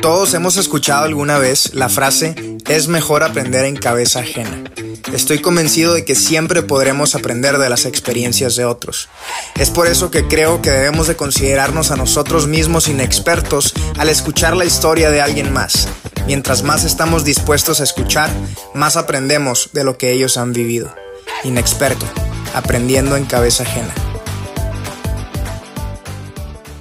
Todos hemos escuchado alguna vez la frase es mejor aprender en cabeza ajena. Estoy convencido de que siempre podremos aprender de las experiencias de otros. Es por eso que creo que debemos de considerarnos a nosotros mismos inexpertos al escuchar la historia de alguien más. Mientras más estamos dispuestos a escuchar, más aprendemos de lo que ellos han vivido. Inexperto, aprendiendo en cabeza ajena.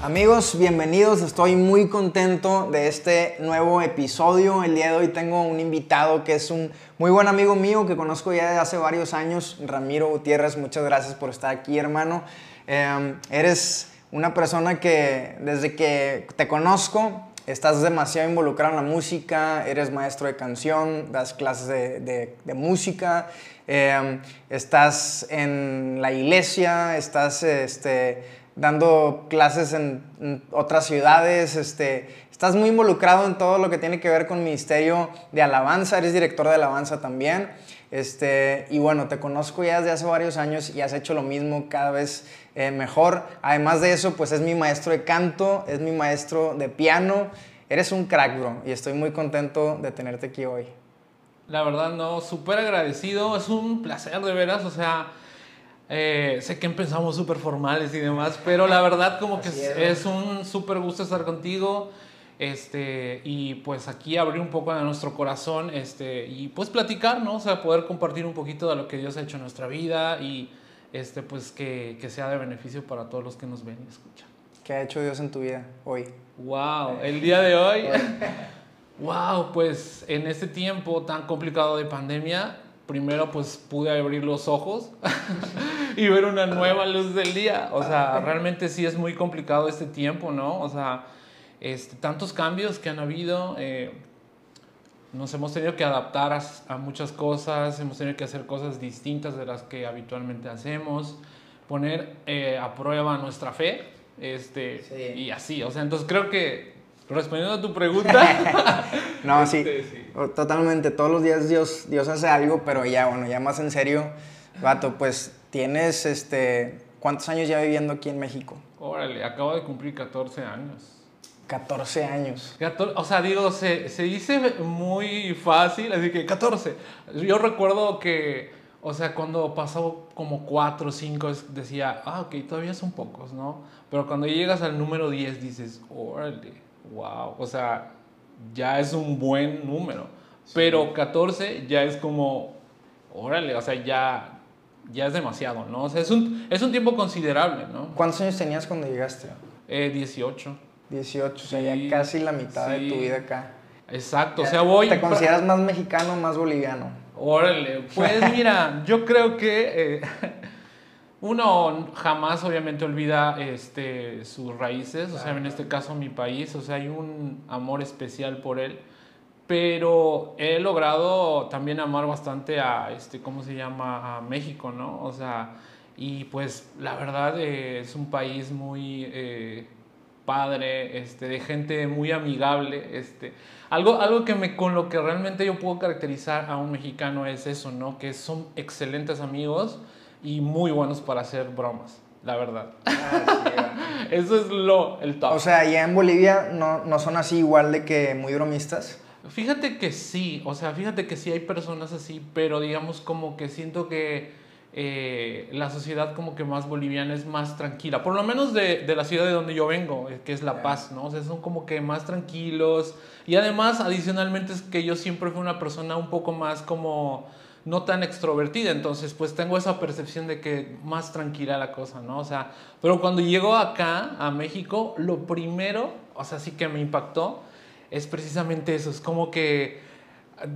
Amigos, bienvenidos. Estoy muy contento de este nuevo episodio. El día de hoy tengo un invitado que es un muy buen amigo mío que conozco ya desde hace varios años, Ramiro Gutiérrez. Muchas gracias por estar aquí, hermano. Em, eres una persona que desde que te conozco estás demasiado involucrado en la música, eres maestro de canción, das clases de, música, em, estás en la iglesia, estás este, dando clases en, otras ciudades, este, estás muy involucrado en todo lo que tiene que ver con ministerio de alabanza, eres director de alabanza también. Este, y bueno, te conozco ya desde hace varios años y has hecho lo mismo cada vez eh, mejor. Además de eso, pues es mi maestro de canto, es mi maestro de piano. Eres un crack, bro, y estoy muy contento de tenerte aquí hoy. La verdad, no, súper agradecido, es un placer de veras, o sea, eh, sé que empezamos súper formales y demás, pero la verdad como que es, un súper gusto estar contigo. Este, y pues aquí abrir un poco de nuestro corazón este, y pues platicar, ¿no? O sea, poder compartir un poquito de lo que Dios ha hecho en nuestra vida y este, pues que, que sea de beneficio para todos los que nos ven y escuchan. ¿Qué ha hecho Dios en tu vida hoy? Wow, el día de hoy. wow, pues en este tiempo tan complicado de pandemia, primero pues pude abrir los ojos y ver una nueva luz del día. O sea, realmente sí es muy complicado este tiempo, ¿no? O sea, este, tantos cambios que han habido. Eh, nos hemos tenido que adaptar a, muchas cosas, hemos tenido que hacer cosas distintas de las que habitualmente hacemos, poner eh, a prueba nuestra fe, este, y así, o sea, entonces creo que respondiendo a tu pregunta. no, sí, este, totalmente. Todos los días Dios, Dios hace algo, pero ya, bueno, ya más en serio, vato, pues tienes, este, ¿cuántos años ya viviendo aquí en México? Órale, acabo de cumplir 14 años. 14 años. o sea, digo, se, se, dice muy fácil, así que 14. Yo recuerdo que, o sea, cuando pasó como 4 o 5, decía, ah, ok, todavía son pocos, ¿no? Pero cuando llegas al número 10 dices, órale wow, o sea, ya es un buen número. Pero 14 ya es como, órale, o sea, ya, ya es demasiado, ¿no? O sea, es un, es un tiempo considerable, ¿no? ¿Cuántos años tenías cuando llegaste? Eh, 18. 18, o sea, ya casi la mitad de tu vida acá. Exacto, o sea, voy... ¿Te consideras más mexicano o más boliviano? Órale, pues mira, yo creo que... Eh, uno jamás obviamente olvida este, sus raíces, o sea, en este caso mi país, o sea, hay un amor especial por él, pero he logrado también amar bastante a, este, ¿cómo se llama?, a México, ¿no? O sea, y pues la verdad eh, es un país muy eh, padre, este, de gente muy amigable, este, algo, algo que me, con lo que realmente yo puedo caracterizar a un mexicano es eso, ¿no? Que son excelentes amigos, y muy buenos para hacer bromas, la verdad. Ah, Eso es lo, el top. O sea, ya en Bolivia no, no son así igual de que muy bromistas. Fíjate que sí, o sea, fíjate que sí hay personas así, pero digamos como que siento que eh, la sociedad como que más boliviana es más tranquila, por lo menos de, de, la ciudad de donde yo vengo, eh, que es La Paz, ¿no? O sea, son como que más tranquilos y además adicionalmente es que yo siempre fui una persona un poco más como no tan extrovertida, entonces pues tengo esa percepción de que más tranquila la cosa, ¿no? O sea, pero cuando llego acá a México, lo primero, o sea, sí que me impactó, es precisamente eso, es como que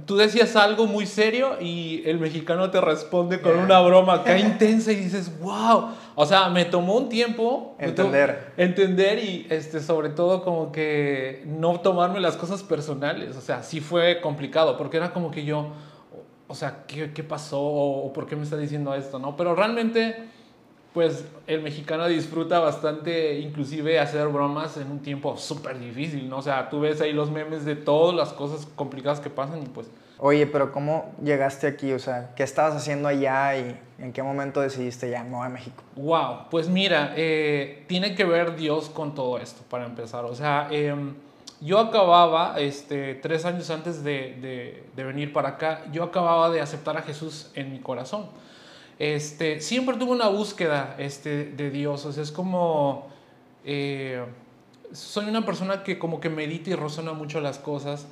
tú decías algo muy serio y el mexicano te responde con una broma acá intensa y dices, wow, o sea, me tomó un tiempo entender, entender y este, sobre todo como que no tomarme las cosas personales, o sea, sí fue complicado porque era como que yo o sea, ¿qué, qué pasó? ¿O por qué me está diciendo esto? ¿no? Pero realmente, pues el mexicano disfruta bastante, inclusive hacer bromas en un tiempo súper difícil, ¿no? O sea, tú ves ahí los memes de todas las cosas complicadas que pasan y pues... Oye, pero ¿cómo llegaste aquí? O sea, ¿qué estabas haciendo allá y en qué momento decidiste ya no a México? Wow, pues mira, eh, tiene que ver Dios con todo esto, para empezar. O sea, em, yo acababa, este, tres años antes de, de, venir para acá, yo acababa de aceptar a Jesús en mi corazón. Este, siempre tuve una búsqueda este, de Dios, o sea, es como, eh, soy una persona que como que medita y razona mucho las cosas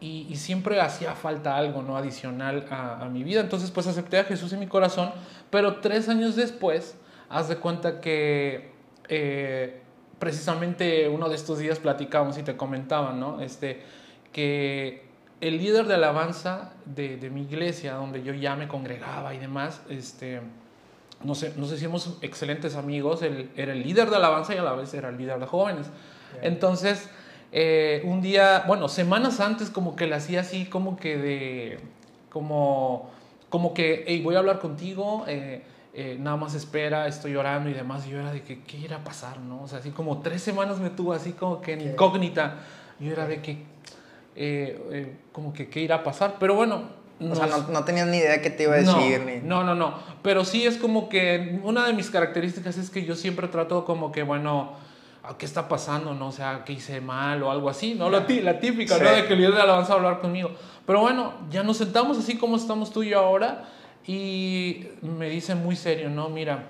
y, siempre hacía falta algo, ¿no? Adicional a, mi vida, entonces pues acepté a Jesús en mi corazón, pero tres años después, haz de cuenta que... Eh, precisamente uno de estos días platicamos y te comentaba, ¿no? Este, que el líder de alabanza de, de, mi iglesia, donde yo ya me congregaba y demás, este, no sé, nos hicimos excelentes amigos, él era el líder de alabanza y a la vez era el líder de jóvenes. Entonces, eh, un día, bueno, semanas antes como que le hacía así como que de, como, como que, hey, voy a hablar contigo, eh, eh, nada más espera, estoy llorando y demás. Y yo era de que, ¿qué irá a pasar? ¿no? O sea, así como tres semanas me tuvo así como que en incógnita. Yo era de que, eh, eh, como que, ¿qué irá a pasar? Pero bueno. o sea, no, no, tenías ni idea de qué te iba a decir. No, ni... no, no, no. Pero sí es como que una de mis características es que yo siempre trato como que, bueno, ah, ¿qué está pasando? ¿No? O sea, ¿qué hice mal o algo así? ¿No? La, la típica, ¿no? De que el líder de alabanza a hablar conmigo. Pero bueno, ya nos sentamos así como estamos tú y yo ahora y me dice muy serio, no, mira,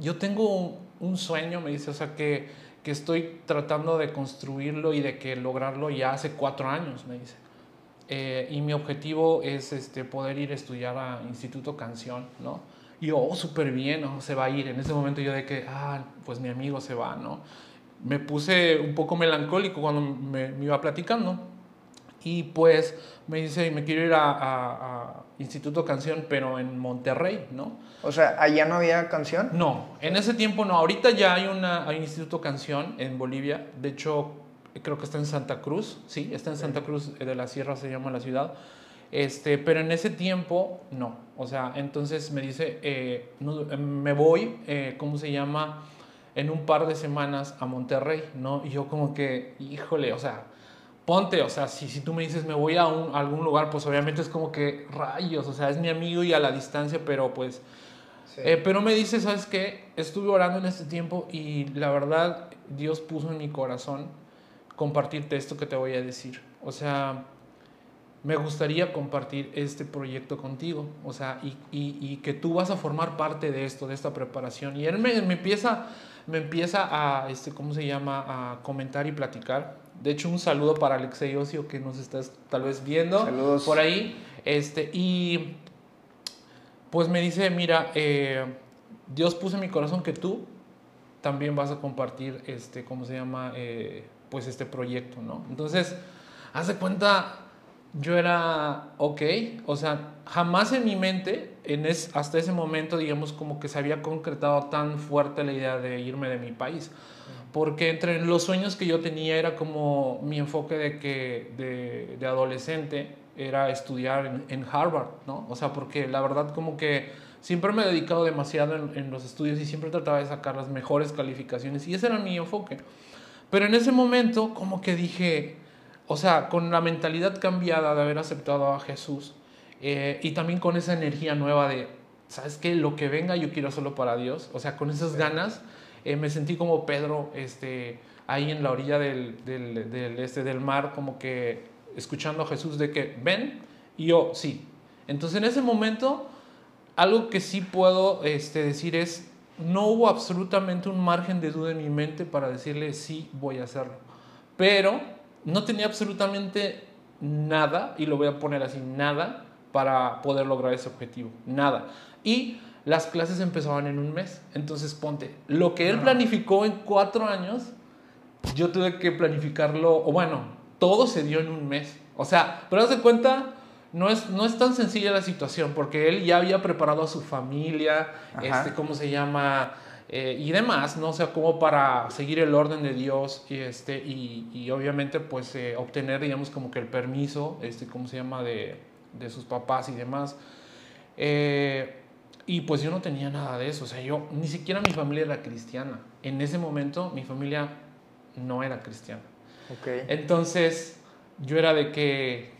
yo tengo un, sueño, me dice, o sea, que, que, estoy tratando de construirlo y de que lograrlo ya hace cuatro años, me dice. Eh, y mi objetivo es este, poder ir a estudiar a Instituto Canción, ¿no? Y yo, oh, súper bien, ¿no? se va a ir. En ese momento yo de que, ah, pues mi amigo se va, ¿no? Me puse un poco melancólico cuando me, me iba platicando. Y pues me dice, me quiero ir a, Instituto Canción, pero en Monterrey, ¿no? O sea, ¿allá no había canción? No, en ese tiempo no. Ahorita ya hay, una, hay un Instituto Canción en Bolivia. De hecho, creo que está en Santa Cruz. Sí, está en Santa Cruz de la Sierra, se llama la ciudad. Este, pero en ese tiempo, no. O sea, entonces me dice, eh, me voy, eh, ¿cómo se llama? En un par de semanas a Monterrey, ¿no? Y yo como que, híjole, o sea ponte, o sea, si, si tú me dices me voy a, un, algún lugar, pues obviamente es como que rayos, o sea, es mi amigo y a la distancia, pero pues... Eh, pero me dice, ¿sabes qué? Estuve orando en este tiempo y la verdad Dios puso en mi corazón compartirte esto que te voy a decir. O sea, me gustaría compartir este proyecto contigo, o sea, y, y, y, que tú vas a formar parte de esto, de esta preparación. Y él me, me empieza, me empieza a, este, ¿cómo se llama?, a comentar y platicar de hecho, un saludo para Alexei Ocio que nos estás tal vez viendo Saludos. por ahí. Este, y pues me dice, mira, eh, Dios puso en mi corazón que tú también vas a compartir, este, ¿cómo se llama? Eh, pues este proyecto, ¿no? Entonces, haz de cuenta, yo era, ok, o sea, jamás en mi mente, en es, hasta ese momento, digamos, como que se había concretado tan fuerte la idea de irme de mi país porque entre los sueños que yo tenía era como mi enfoque de que de, de adolescente era estudiar en, en, Harvard, ¿no? O sea, porque la verdad como que siempre me he dedicado demasiado en, en, los estudios y siempre trataba de sacar las mejores calificaciones y ese era mi enfoque. Pero en ese momento como que dije, o sea, con la mentalidad cambiada de haber aceptado a Jesús eh, y también con esa energía nueva de, ¿sabes qué? Lo que venga yo quiero hacerlo para Dios, o sea, con esas ganas eh, me sentí como Pedro este, ahí en la orilla del, este, del mar, como que escuchando a Jesús de que ven, y yo sí. Entonces en ese momento, algo que sí puedo este, decir es, no hubo absolutamente un margen de duda en mi mente para decirle sí, voy a hacerlo. Pero no tenía absolutamente nada, y lo voy a poner así, nada para poder lograr ese objetivo. Nada. Y las clases empezaban en un mes. Entonces, ponte, lo que él planificó en cuatro años, yo tuve que planificarlo, o bueno, todo se dio en un mes. O sea, pero haz de cuenta, no es, no es tan sencilla la situación, porque él ya había preparado a su familia, este, ¿cómo se llama? Eh, y demás, ¿no? O sea, como para seguir el orden de Dios y, este, y, y obviamente, pues, eh, obtener, digamos, como que el permiso, este, ¿cómo se llama? De, de sus papás y demás. Eh, y pues yo no tenía nada de eso, o sea, yo, ni siquiera mi familia era cristiana. En ese momento mi familia no era cristiana. Okay. Entonces yo era de que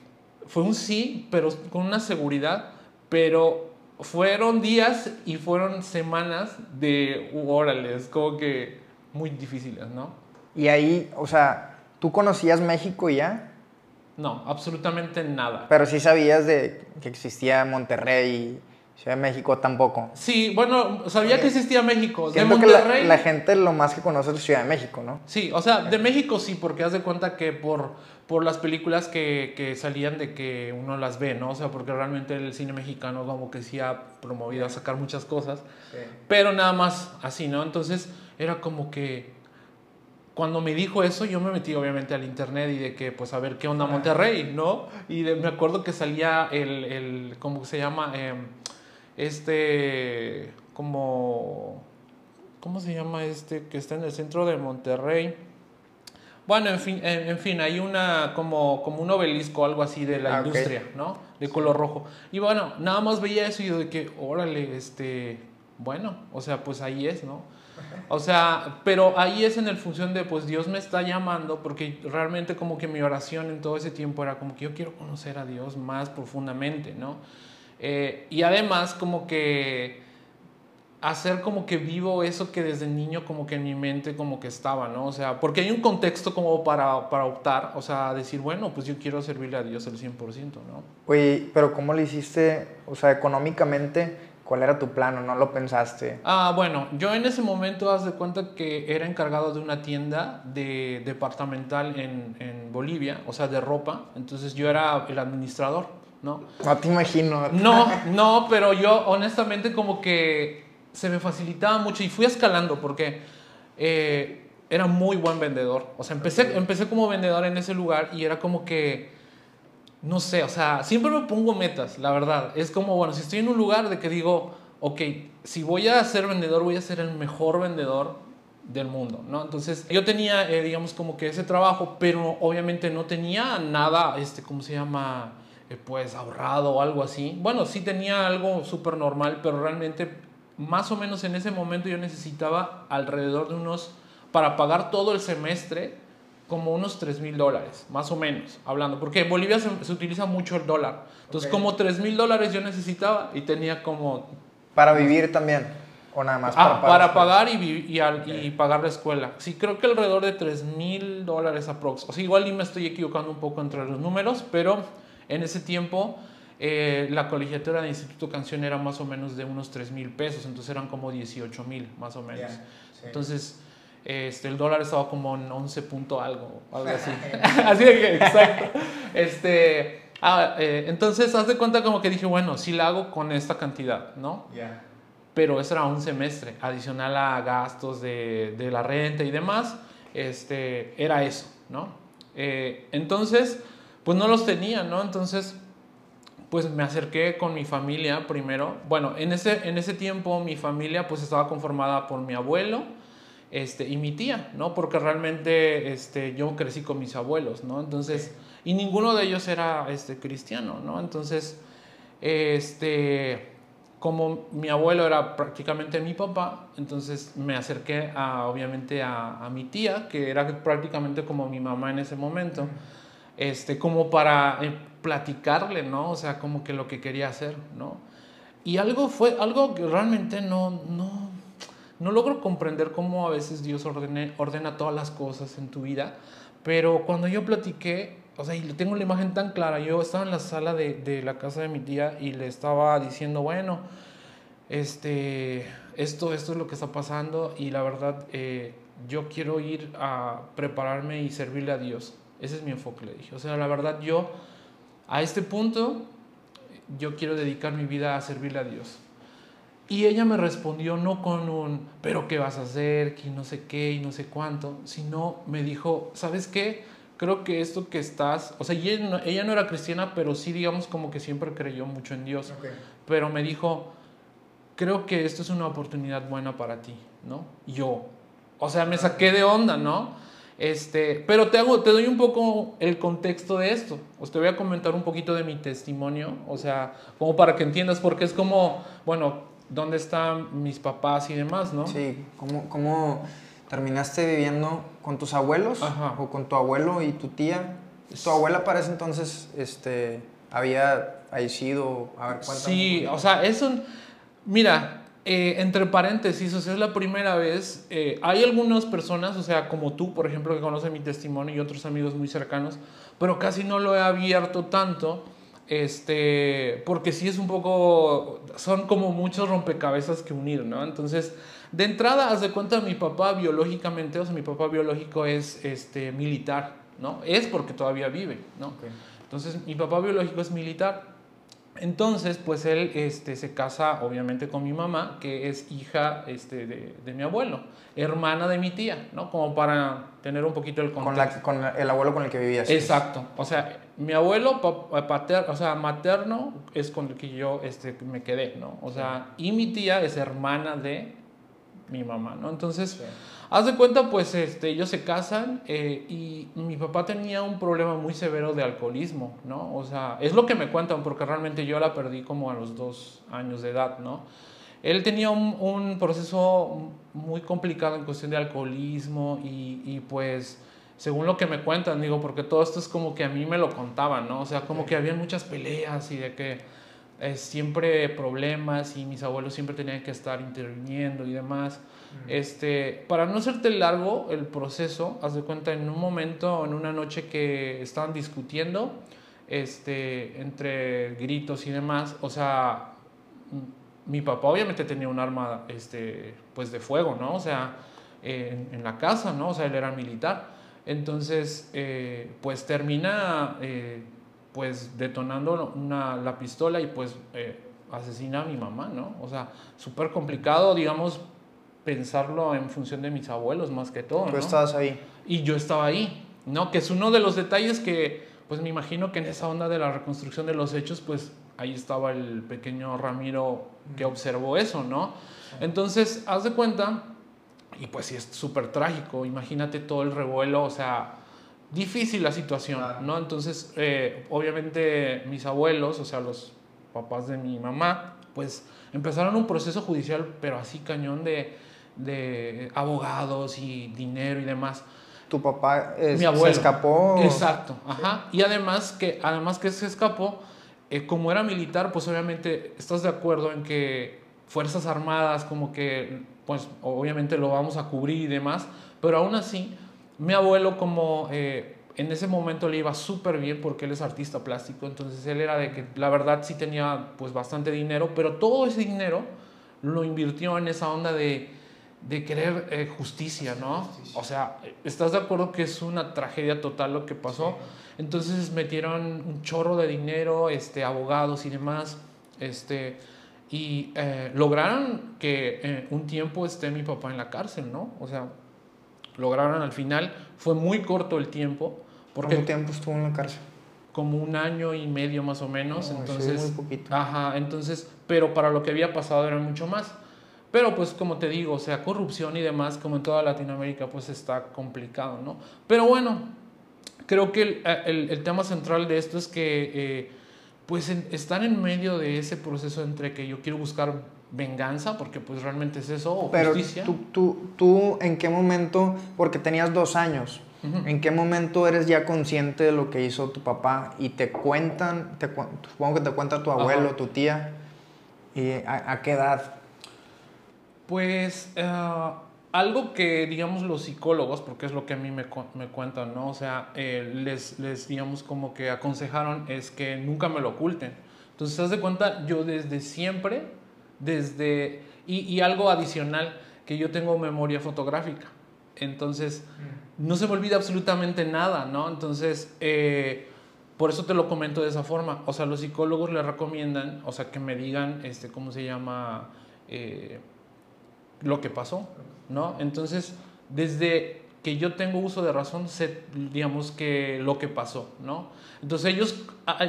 fue un sí, pero con una seguridad, pero fueron días y fueron semanas de órale, como que muy difíciles, ¿no? Y ahí, o sea, ¿Tú conocías México ya? No, absolutamente nada. Pero sí sabías de que existía Monterrey Ciudad de México tampoco. Sí, bueno, sabía que existía México. de Monterrey. Que la, gente lo más que conoce es Ciudad de México, ¿no? Sí, o sea, de México sí, porque haz de cuenta que por, por las películas que, que, salían de que uno las ve, ¿no? O sea, porque realmente el cine mexicano como que sí ha promovido a sacar muchas cosas, pero nada más así, ¿no? Entonces era como que cuando me dijo eso, yo me metí obviamente al internet y de que, pues, a ver qué onda Monterrey, ¿no? Y me acuerdo que salía el, el ¿cómo se llama? Eh, este, como, ¿cómo se llama este que está en el centro de Monterrey? Bueno, en fin, en, fin hay una, como, como un obelisco, algo así de la ah, industria, ¿no? De color rojo. Y bueno, nada más veía eso y yo de que, órale, este, bueno, o sea, pues ahí es, ¿no? O sea, pero ahí es en el función de, pues Dios me está llamando, porque realmente como que mi oración en todo ese tiempo era como que yo quiero conocer a Dios más profundamente, ¿no? Eh, y además como que hacer como que vivo eso que desde niño como que en mi mente como que estaba, ¿no? O sea, porque hay un contexto como para, para optar, o sea, decir, bueno, pues yo quiero servirle a Dios el 100%, ¿no? Oye, pero ¿cómo lo hiciste? O sea, económicamente, ¿cuál era tu plan o no lo pensaste? Ah, bueno, yo en ese momento, haz de cuenta que era encargado de una tienda de departamental en, en Bolivia, o sea, de ropa, entonces yo era el administrador. ¿No? No te imagino. No, no, pero yo honestamente como que se me facilitaba mucho y fui escalando porque eh, era muy buen vendedor. O sea, empecé, empecé como vendedor en ese lugar y era como que, no sé, o sea, siempre me pongo metas, la verdad. Es como, bueno, si estoy en un lugar de que digo, ok, si voy a ser vendedor, voy a ser el mejor vendedor del mundo, ¿no? Entonces yo tenía, eh, digamos, como que ese trabajo, pero obviamente no tenía nada, este, ¿cómo se llama? Eh, pues ahorrado o algo así. Bueno, sí tenía algo súper normal, pero realmente más o menos en ese momento yo necesitaba alrededor de unos, para pagar todo el semestre, como unos 3 mil dólares, más o menos, hablando, porque en Bolivia se, utiliza mucho el dólar. Entonces, como 3 mil dólares yo necesitaba y tenía como... Para vivir también. ¿O nada más? Ah, para, pagar y, y, y, pagar la escuela. Sí, creo que alrededor de 3 mil dólares aprox. O sea, igual y me estoy equivocando un poco entre los números, pero en ese tiempo, eh, la colegiatura de Instituto Canción era más o menos de unos 3 mil pesos, entonces eran como 18 mil más o menos. Entonces, este, el dólar estaba como en 11 punto algo, algo así. así de exacto. Este, ah, eh, entonces, haz de cuenta como que dije, bueno, si la hago con esta cantidad, ¿no? Pero eso era un semestre, adicional a gastos de, de la renta y demás, este, era eso, ¿no? Eh, entonces, pues no los tenía, ¿no? Entonces, pues me acerqué con mi familia primero. Bueno, en ese, en ese tiempo mi familia pues estaba conformada por mi abuelo este, y mi tía, ¿no? Porque realmente este, yo crecí con mis abuelos, ¿no? Entonces, y ninguno de ellos era este, cristiano, ¿no? Entonces, este, como mi abuelo era prácticamente mi papá, entonces me acerqué a, obviamente a, a mi tía, que era prácticamente como mi mamá en ese momento este, como para eh, platicarle, ¿no? O sea, como que lo que quería hacer, ¿no? Y algo fue, algo que realmente no, no, no logro comprender cómo a veces Dios ordena todas las cosas en tu vida, pero cuando yo platiqué, o sea, y tengo la imagen tan clara, yo estaba en la sala de, de la casa de mi tía y le estaba diciendo, bueno, este, esto, esto es lo que está pasando y la verdad, eh, yo quiero ir a prepararme y servirle a Dios. Ese es mi enfoque, le dije. O sea, la verdad, yo a este punto, yo quiero dedicar mi vida a servirle a Dios. Y ella me respondió no con un, pero ¿qué vas a hacer? Que no sé qué y no sé cuánto, sino me dijo, ¿sabes qué? Creo que esto que estás, o sea, ella no, ella no era cristiana, pero sí, digamos, como que siempre creyó mucho en Dios. Pero me dijo, creo que esto es una oportunidad buena para ti, ¿no? Yo, o sea, me saqué de onda, ¿no? Este, pero te, hago, te doy un poco el contexto de esto. Os te voy a comentar un poquito de mi testimonio, o sea, como para que entiendas, porque es como, bueno, ¿dónde están mis papás y demás, no? Sí, ¿cómo, cómo terminaste viviendo con tus abuelos o con tu abuelo y tu tía? ¿Tu abuela para ese entonces este, había fallecido? A ver, sí, o sea, eso, mira, eh, entre paréntesis, o sea, es la primera vez. eh, hay algunas personas, o sea, como tú, por ejemplo, que conocen mi testimonio y otros amigos muy cercanos, pero casi no lo he abierto tanto, este, porque sí es un poco, son como muchos rompecabezas que unir, ¿no? Entonces, de entrada, haz de cuenta, mi papá biológicamente, o sea, mi papá biológico es este, militar, ¿no? Es porque todavía vive, ¿no? Entonces, mi papá biológico es militar. Entonces, pues él este, se casa obviamente con mi mamá, que es hija este, de, de mi abuelo, hermana de mi tía, ¿no? Como para tener un poquito el contexto. Con, la, con el abuelo con el que vivías. Exacto. O sea, mi abuelo pa- pater- o sea, materno es con el que yo este, me quedé, ¿no? O sea, y mi tía es hermana de mi mamá, ¿no? Entonces, Sí. Haz de cuenta, pues este, ellos se casan eh, y mi papá tenía un problema muy severo de alcoholismo, ¿no? O sea, es lo que me cuentan porque realmente yo la perdí como a los dos años de edad, ¿no? Él tenía un, proceso muy complicado en cuestión de alcoholismo y, y, pues según lo que me cuentan, digo, porque todo esto es como que a mí me lo contaban, ¿no? O sea, como que había muchas peleas y de que eh, siempre problemas y mis abuelos siempre tenían que estar interviniendo y demás. Este, para no hacerte largo el proceso, haz de cuenta en un momento, en una noche que estaban discutiendo, este, entre gritos y demás, o sea, m- mi papá obviamente tenía un arma, este, pues de fuego, ¿no? O sea, en, en la casa, ¿no? O sea, él era militar. Entonces, eh, pues termina, eh, pues detonando una, la pistola y pues eh, asesina a mi mamá, ¿no? O sea, súper complicado, digamos, pensarlo en función de mis abuelos más que todo, Tú ¿no? estabas ahí. Y yo estaba ahí, ¿no? Que es uno de los detalles que, pues me imagino que en esa onda de la reconstrucción de los hechos, pues ahí estaba el pequeño Ramiro que observó eso, ¿no? Entonces, haz de cuenta, y pues sí es súper trágico, imagínate todo el revuelo, o sea, difícil la situación, Claro. ¿no? Entonces, eh, obviamente mis abuelos, o sea, los papás de mi mamá, pues empezaron un proceso judicial, pero así cañón de, de abogados y dinero y demás. Tu papá eh, Mi abuelo. se escapó. Exacto, ajá. Y además que, además que se escapó, eh, como era militar, pues obviamente estás de acuerdo en que Fuerzas Armadas, como que, pues obviamente lo vamos a cubrir y demás, pero aún así, mi abuelo como eh, en ese momento le iba súper bien porque él es artista plástico, entonces él era de que la verdad sí tenía pues bastante dinero, pero todo ese dinero lo invirtió en esa onda de, de querer eh, justicia, ¿no? O sea, ¿estás de acuerdo que es una tragedia total lo que pasó? Entonces metieron un chorro de dinero, este, abogados y demás, este, y eh, lograron que eh, un tiempo esté mi papá en la cárcel, ¿no? O sea, lograron al final, fue muy corto el tiempo, porque ¿Cuánto tiempo estuvo en la cárcel? como un año y medio más o menos, No, entonces... muy poquito. Ajá, entonces, pero para lo que había pasado era mucho más. Pero pues como te digo, o sea, corrupción y demás, como en toda Latinoamérica, pues está complicado, ¿no? Pero bueno, creo que el, el- el tema central de esto es que eh, pues en- están en medio de ese proceso entre que yo quiero buscar venganza, porque pues realmente es eso, o Pero justicia. tú, tú, tú, ¿en qué momento? Porque tenías dos años. Ujú. ¿En qué momento eres ya consciente de lo que hizo tu papá y te cuentan, te supongo que te cuenta tu abuelo, Ajá. tu tía, y a, a qué edad? Pues eh, algo que, digamos, los psicólogos, porque es lo que a mí me, me cuentan, ¿no? O sea, eh, les, les, digamos, como que aconsejaron es que nunca me lo oculten. Entonces, ¿te das de cuenta? Yo desde siempre, desde... Y, y algo adicional, que yo tengo memoria fotográfica. Entonces, no se me olvida absolutamente nada, ¿no? Entonces, eh, por eso te lo comento de esa forma. O sea, los psicólogos le recomiendan, o sea, que me digan, este, ¿cómo se llama? Eh, lo que pasó, ¿no? Entonces, desde que yo tengo uso de razón, sé, digamos, que lo que pasó, ¿no? Entonces ellos,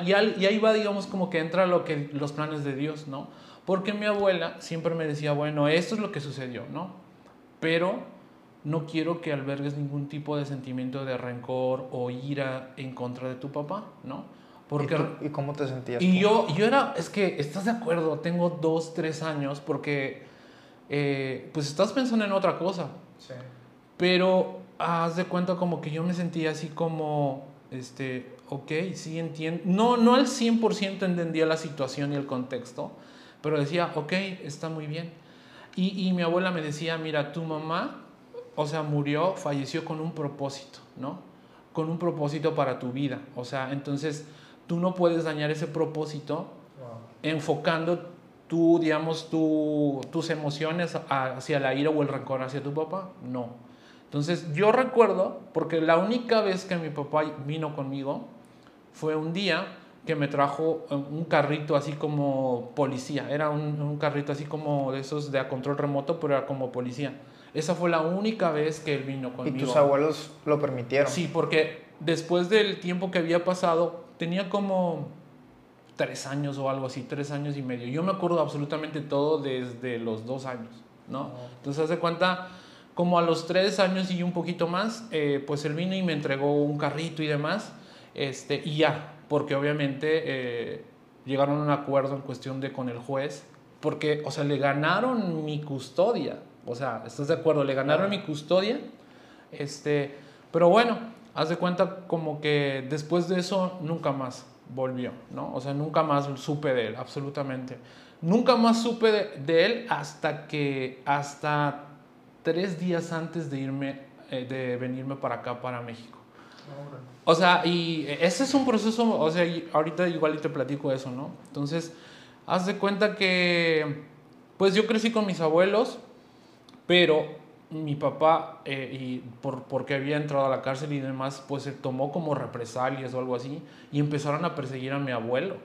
y, ahí va, digamos, como que entra lo que, los planes de Dios, ¿no? Porque mi abuela siempre me decía, bueno, esto es lo que sucedió, ¿no? Pero no quiero que albergues ningún tipo de sentimiento de rencor o ira en contra de tu papá, ¿no? Porque ¿Y, tú- y cómo te sentías? y tú? yo, yo era, es que, ¿estás de acuerdo? Tengo dos, tres años porque, eh, pues estás pensando en otra cosa, Sí. pero haz de cuenta como que yo me sentía así como, este, ok, sí entiendo, no, no al 100% entendía la situación y el contexto, pero decía, ok, está muy bien. Y, y mi abuela me decía, mira, tu mamá, o sea, murió, falleció con un propósito, ¿no? Con un propósito para tu vida. O sea, entonces tú no puedes dañar ese propósito enfocando tú, digamos, tu, tus emociones hacia la ira o el rencor hacia tu papá. No. Entonces yo recuerdo, porque la única vez que mi papá vino conmigo fue un día que me trajo eh, un carrito así como policía. Era un, un carrito así como de esos de a control remoto, pero era como policía. Esa fue la única vez que él vino conmigo. ¿Y tus abuelos lo permitieron? Sí, porque después del tiempo que había pasado, tenía como tres años o algo así, tres años y medio. Yo me acuerdo absolutamente todo desde los dos años, ¿no? Entonces, hace cuenta, como a los tres años y un poquito más, eh, pues él vino y me entregó un carrito y demás, este, y ya, porque obviamente eh, llegaron a un acuerdo en cuestión de con el juez, porque, o sea, le ganaron mi custodia, o sea, ¿estás de acuerdo? Le ganaron mi custodia. Este, pero bueno, haz de cuenta como que después de eso nunca más volvió, ¿no? O sea, nunca más supe de él, absolutamente. Nunca más supe de, él hasta que, hasta tres días antes de irme, eh, de venirme para acá, para México. O sea, y ese es un proceso, o sea, ahorita igual te platico eso, ¿no? Entonces, haz de cuenta que, pues yo crecí con mis abuelos, pero mi papá, eh, y por, porque había entrado a la cárcel y demás, pues se tomó como represalias o algo así y empezaron a perseguir a mi abuelo.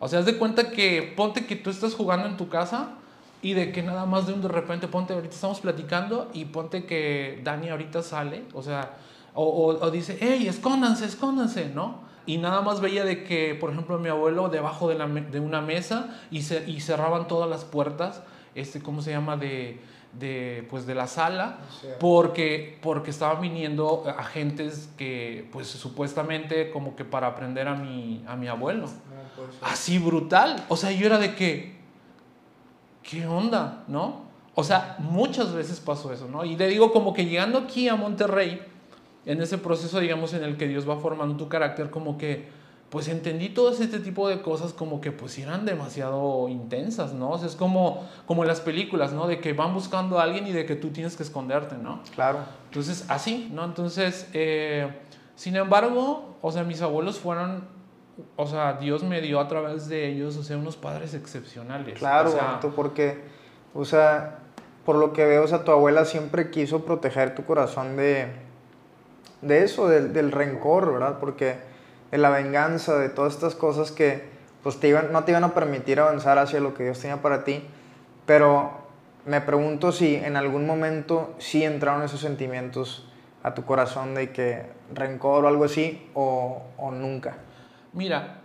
O sea, haz de cuenta que ponte que tú estás jugando en tu casa y de que nada más de un de repente, ponte, ahorita estamos platicando y ponte que Dani ahorita sale, o sea, o, dice, hey, escóndanse, escóndanse, ¿no? Y nada más veía de que, por ejemplo, mi abuelo debajo de, la, de una mesa y, se, y cerraban todas las puertas, este, ¿cómo se llama? De de, pues, de la sala porque, porque estaban viniendo agentes que pues supuestamente como que para aprender a mi, a mi abuelo. Así brutal. O sea, yo era de que, ¿qué onda? ¿No? O sea, muchas veces pasó eso, ¿no? Y le digo como que llegando aquí a Monterrey, en ese proceso, digamos, en el que Dios va formando tu carácter, como que pues entendí todo este tipo de cosas como que pues eran demasiado intensas, ¿no? O sea, es como, como en las películas, ¿no? De que van buscando a alguien y de que tú tienes que esconderte, ¿no? Claro. Entonces, así, ¿no? Entonces, eh, sin embargo, o sea, mis abuelos fueron, o sea, Dios me dio a través de ellos, o sea, unos padres excepcionales. Claro, o sea, porque, o sea, por lo que veo, o sea, tu abuela siempre quiso proteger tu corazón de, de eso, del, del rencor, ¿verdad? Porque de la venganza, de todas estas cosas que pues te iban, no te iban a permitir avanzar hacia lo que Dios tenía para ti. Pero me pregunto si en algún momento sí entraron esos sentimientos a tu corazón de que rencor o algo así o, o nunca. Mira,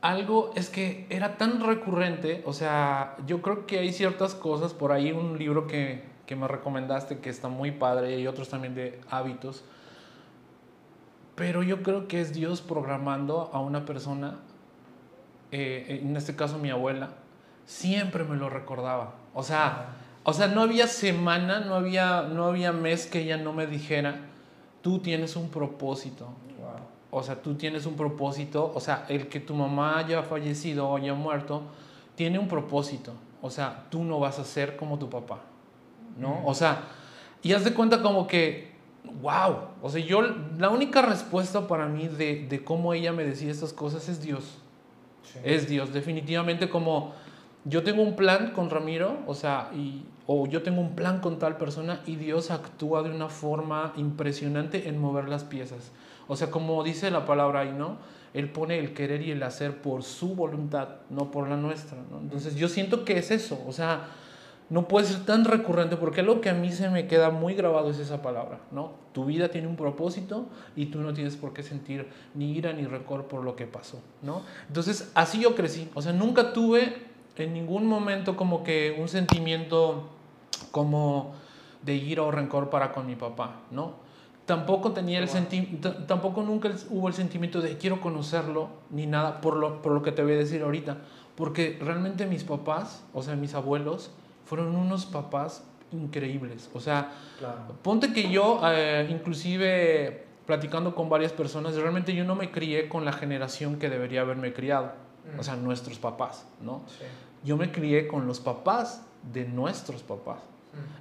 algo es que era tan recurrente, o sea, yo creo que hay ciertas cosas, por ahí un libro que, que me recomendaste que está muy padre y otros también de hábitos, pero yo creo que es Dios programando a una persona, eh, en este caso mi abuela, siempre me lo recordaba. O sea, o sea, no había semana, no había, no había mes que ella no me dijera, tú tienes un propósito. O sea, tú tienes un propósito. O sea, el que tu mamá haya fallecido o haya muerto, tiene un propósito. O sea, tú no vas a ser como tu papá. ¿No? O sea, y haz de cuenta como que wow. O sea, yo, la única respuesta para mí de, de cómo ella me decía estas cosas es Dios. Es Dios. Definitivamente como yo tengo un plan con Ramiro, o sea, y, o yo tengo un plan con tal persona y Dios actúa de una forma impresionante en mover las piezas. O sea, como dice la palabra ahí, ¿no? Él pone el querer y el hacer por su voluntad, no por la nuestra, ¿no? Entonces yo siento que es eso, o sea, no puede ser tan recurrente porque lo que a mí se me queda muy grabado es esa palabra, ¿no? Tu vida tiene un propósito y tú no tienes por qué sentir ni ira ni rencor por lo que pasó, ¿no? Entonces, así yo crecí, o sea, nunca tuve en ningún momento como que un sentimiento como de ira o rencor para con mi papá, ¿no? Tampoco tenía el sentimiento, tampoco nunca hubo el sentimiento de quiero conocerlo ni nada por lo, por lo que te voy a decir ahorita, porque realmente mis papás, o sea, mis abuelos, fueron unos papás increíbles. O sea, ponte que yo, eh, inclusive platicando con varias personas, realmente yo no me crié con la generación que debería haberme criado. O sea, nuestros papás, ¿no? Yo me crié con los papás de nuestros papás.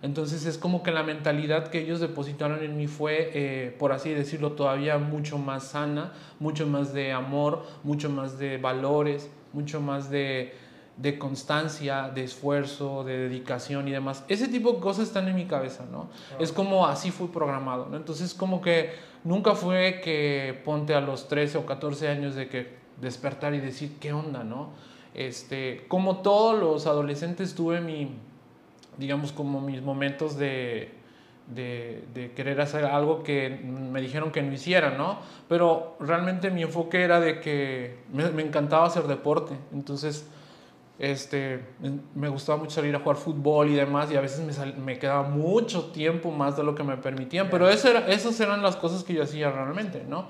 Entonces es como que la mentalidad que ellos depositaron en mí fue, eh, por así decirlo, todavía mucho más sana, mucho más de amor, mucho más de valores, mucho más de, de constancia, de esfuerzo, de dedicación y demás. Ese tipo de cosas están en mi cabeza, ¿no? Es como así fui programado, ¿no? Entonces como que nunca fue que ponte a los 13 o 14 años de que despertar y decir, ¿qué onda, no? Este, como todos los adolescentes tuve mi, digamos, como mis momentos de, de, de, querer hacer algo que me dijeron que no hiciera, ¿no? Pero realmente mi enfoque era de que me, me encantaba hacer deporte, entonces este, me gustaba mucho salir a jugar fútbol y demás, y a veces me, sal, me quedaba mucho tiempo más de lo que me permitían, pero eso era, esas eran las cosas que yo hacía realmente, ¿no?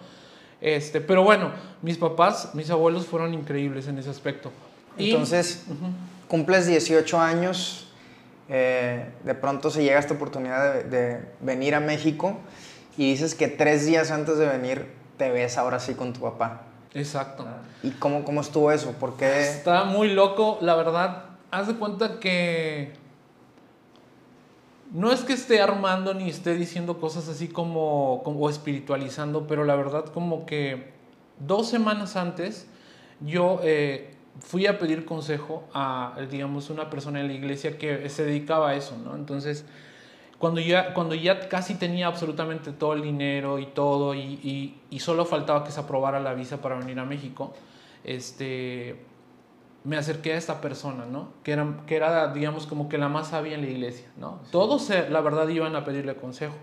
Este, pero bueno, mis papás, mis abuelos fueron increíbles en ese aspecto. Entonces, uh -huh. cumples 18 años, eh, de pronto se llega esta oportunidad de, de, venir a México y dices que tres días antes de venir te ves ahora sí con tu papá. Exacto. ¿Y cómo, cómo estuvo eso? ¿Por qué? Muy loco, la verdad. Haz de cuenta que no es que esté armando ni esté diciendo cosas así como, como o espiritualizando, pero la verdad como que dos semanas antes yo eh, fui a pedir consejo a, digamos, una persona en la iglesia que se dedicaba a eso, ¿no? Entonces, cuando ya, cuando ya casi tenía absolutamente todo el dinero y todo, y solo faltaba que se aprobara la visa para venir a México, este, me acerqué a esta persona, ¿no? Que era, que era, digamos, como que la más sabia en la iglesia, ¿no? Sí. Todos, se, la verdad, iban a pedirle consejo.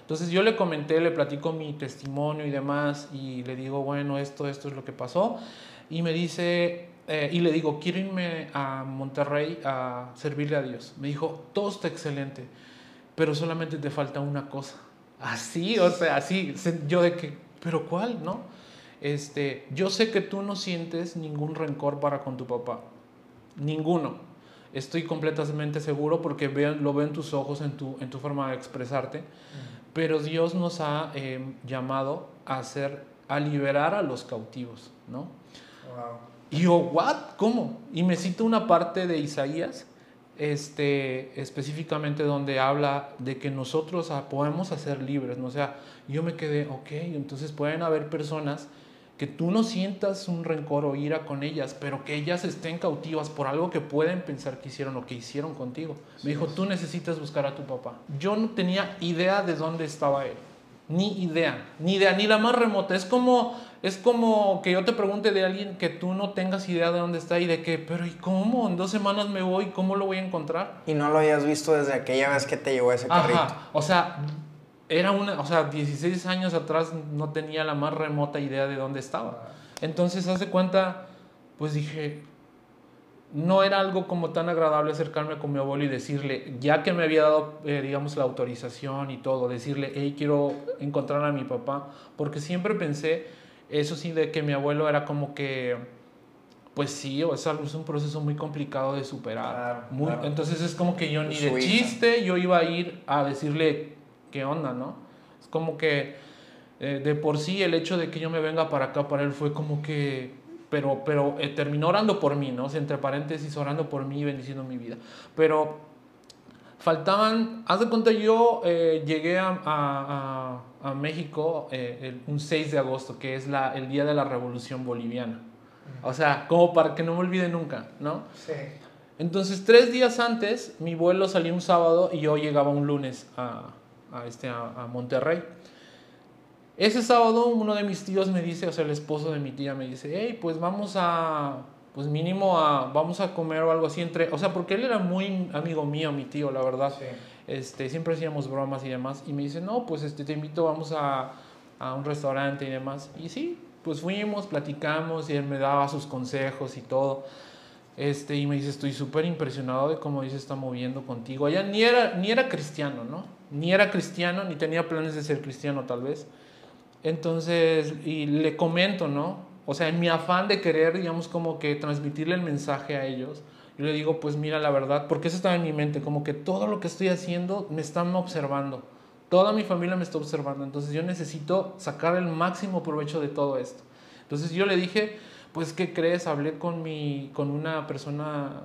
Entonces yo le comenté, le platico mi testimonio y demás, y le digo, bueno, esto, esto es lo que pasó. Y me dice, eh, y le digo, quiero irme a Monterrey a servirle a Dios. Me dijo, todo está excelente, pero solamente te falta una cosa. Así, o sea, así, yo de que, pero ¿cuál? ¿No? Este, yo sé que tú no sientes ningún rencor para con tu papá, ninguno. Estoy completamente seguro porque veo, lo veo en tus ojos, en tu, en tu forma de expresarte. Pero Dios nos ha eh, llamado a hacer, a liberar a los cautivos, ¿no? Wow. Y yo, ¿what? ¿Cómo? Y me cito una parte de Isaías, este, específicamente donde habla de que nosotros podemos hacer libres, ¿no? O sea, yo me quedé, ok, entonces pueden haber personas que tú no sientas un rencor o ira con ellas, pero que ellas estén cautivas por algo que pueden pensar que hicieron o que hicieron contigo. Sí, Me dijo, tú necesitas buscar a tu papá. Yo no tenía idea de dónde estaba él. Ni idea, ni idea, ni la más remota. Es como, es como que yo te pregunte de alguien que tú no tengas idea de dónde está y de qué, pero ¿y cómo? En dos semanas me voy, ¿cómo lo voy a encontrar? Y no lo habías visto desde aquella vez que te llevó ese carrito. Ajá. O sea, era una, o sea, 16 años atrás no tenía la más remota idea de dónde estaba. Entonces, hace cuenta, pues dije, no era algo como tan agradable acercarme con mi abuelo y decirle, ya que me había dado, eh, digamos, la autorización y todo, decirle, hey, quiero encontrar a mi papá, porque siempre pensé, eso sí, de que mi abuelo era como que, pues sí, o es, algo, es un proceso muy complicado de superar. Claro, muy, claro. Entonces es como que yo ni de chiste, yo iba a ir a decirle, ¿qué onda, no? Es como que eh, de por sí el hecho de que yo me venga para acá para él fue como que, pero, pero eh, terminó orando por mí, ¿no? O sea, entre paréntesis, orando por mí y bendiciendo mi vida. Pero faltaban, haz de cuenta, yo eh, llegué a, a, a, a México el, un 6 de agosto, que es la, el día de la Revolución Boliviana. O sea, como para que no me olvide nunca, ¿no? Sí. Entonces, tres días antes, mi vuelo salía un sábado y yo llegaba un lunes a, a, este, a, a, Monterrey. Ese sábado uno de mis tíos me dice, o sea, el esposo de mi tía me dice, hey, pues vamos a, pues mínimo a, vamos a comer o algo así entre, o sea, porque él era muy amigo mío, mi tío, la verdad. Sí. Este, siempre hacíamos bromas y demás. Y me dice, no, pues este, te invito, vamos a, a un restaurante y demás. Y sí, pues fuimos, platicamos y él me daba sus consejos y todo. Este, y me dice, estoy súper impresionado de cómo Dios se está moviendo contigo. Allá ni era, ni era cristiano, ¿no? Ni era cristiano, ni tenía planes de ser cristiano tal vez. Entonces, y le comento, ¿no? O sea, en mi afán de querer, digamos, como que transmitirle el mensaje a ellos, yo le digo, pues mira, la verdad, porque eso estaba en mi mente, como que todo lo que estoy haciendo me están observando. Toda mi familia me está observando, entonces yo necesito sacar el máximo provecho de todo esto. Entonces yo le dije, pues, ¿qué crees? Hablé con, mi, con una persona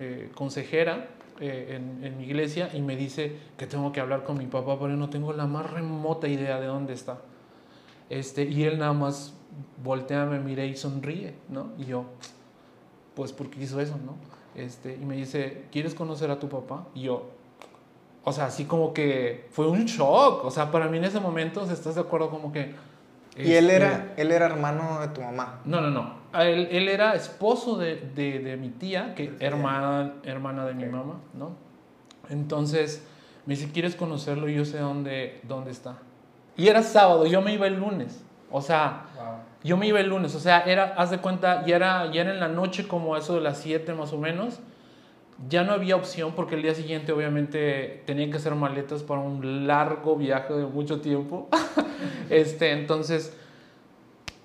eh, consejera eh, en, en mi iglesia y me dice que tengo que hablar con mi papá, pero no tengo la más remota idea de dónde está. Este, y él nada más voltea, me mira y sonríe, ¿no? Y yo, pues, ¿por qué hizo eso, no? Este, y me dice, ¿quieres conocer a tu papá? Y yo, o sea, así como que fue un shock. O sea, para mí en ese momento, ¿estás de acuerdo? Como que... ¿Y él este, era, él era hermano de tu mamá? No, no, no. Él, él era esposo de, de, de mi tía, que hermana, hermana de mi mamá, ¿no? Entonces me dice, ¿quieres conocerlo? Y yo sé dónde, dónde está. Y era sábado, yo me iba el lunes. O sea, yo me iba el lunes. O sea, era, haz de cuenta, ya era, ya era en la noche, como eso de las 7 más o menos. Ya no había opción porque el día siguiente obviamente tenía que hacer maletas para un largo viaje de mucho tiempo. este, entonces,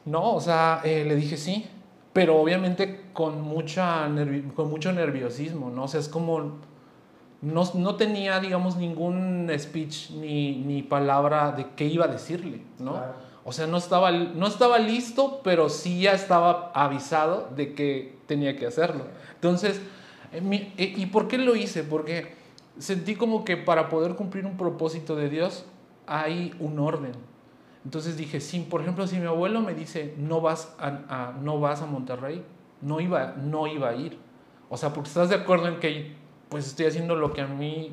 no, o sea, eh, le dije sí, pero obviamente con, mucha con mucho nerviosismo, ¿no? O sea, es como, no, no tenía, digamos, ningún speech ni, ni palabra de qué iba a decirle, ¿no? Claro. O sea, no estaba, no estaba listo, pero sí ya estaba avisado de que tenía que hacerlo. Entonces, eh, eh, ¿y por qué lo hice? Porque sentí como que para poder cumplir un propósito de Dios hay un orden. Entonces dije, sí, por ejemplo, si mi abuelo me dice, no vas a, a- no vas a Monterrey, no iba, no iba a ir. O sea, porque estás de acuerdo en que pues estoy haciendo lo que a mí,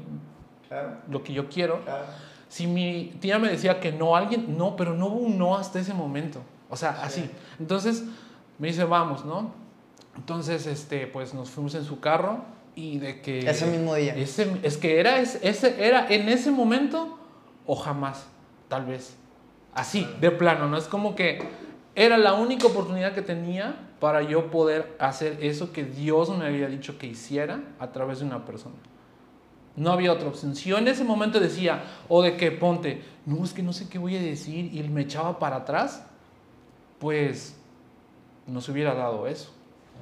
Claro, lo que yo quiero. claro. Si mi tía me decía que no, alguien, no, pero no hubo un no hasta ese momento. O sea, Sí. así. Entonces me dice, vamos, ¿no? Entonces, este, pues nos fuimos en su carro y de que... Ese mismo día. Ese, es que era, es- ese, era en ese momento o jamás, tal vez. Así, de plano, ¿no? Es como que era la única oportunidad que tenía para yo poder hacer eso que Dios me había dicho que hiciera a través de una persona. No había otra opción. Si yo en ese momento decía, o de que ponte, no, es que no sé qué voy a decir, y me echaba para atrás, pues no se hubiera dado eso.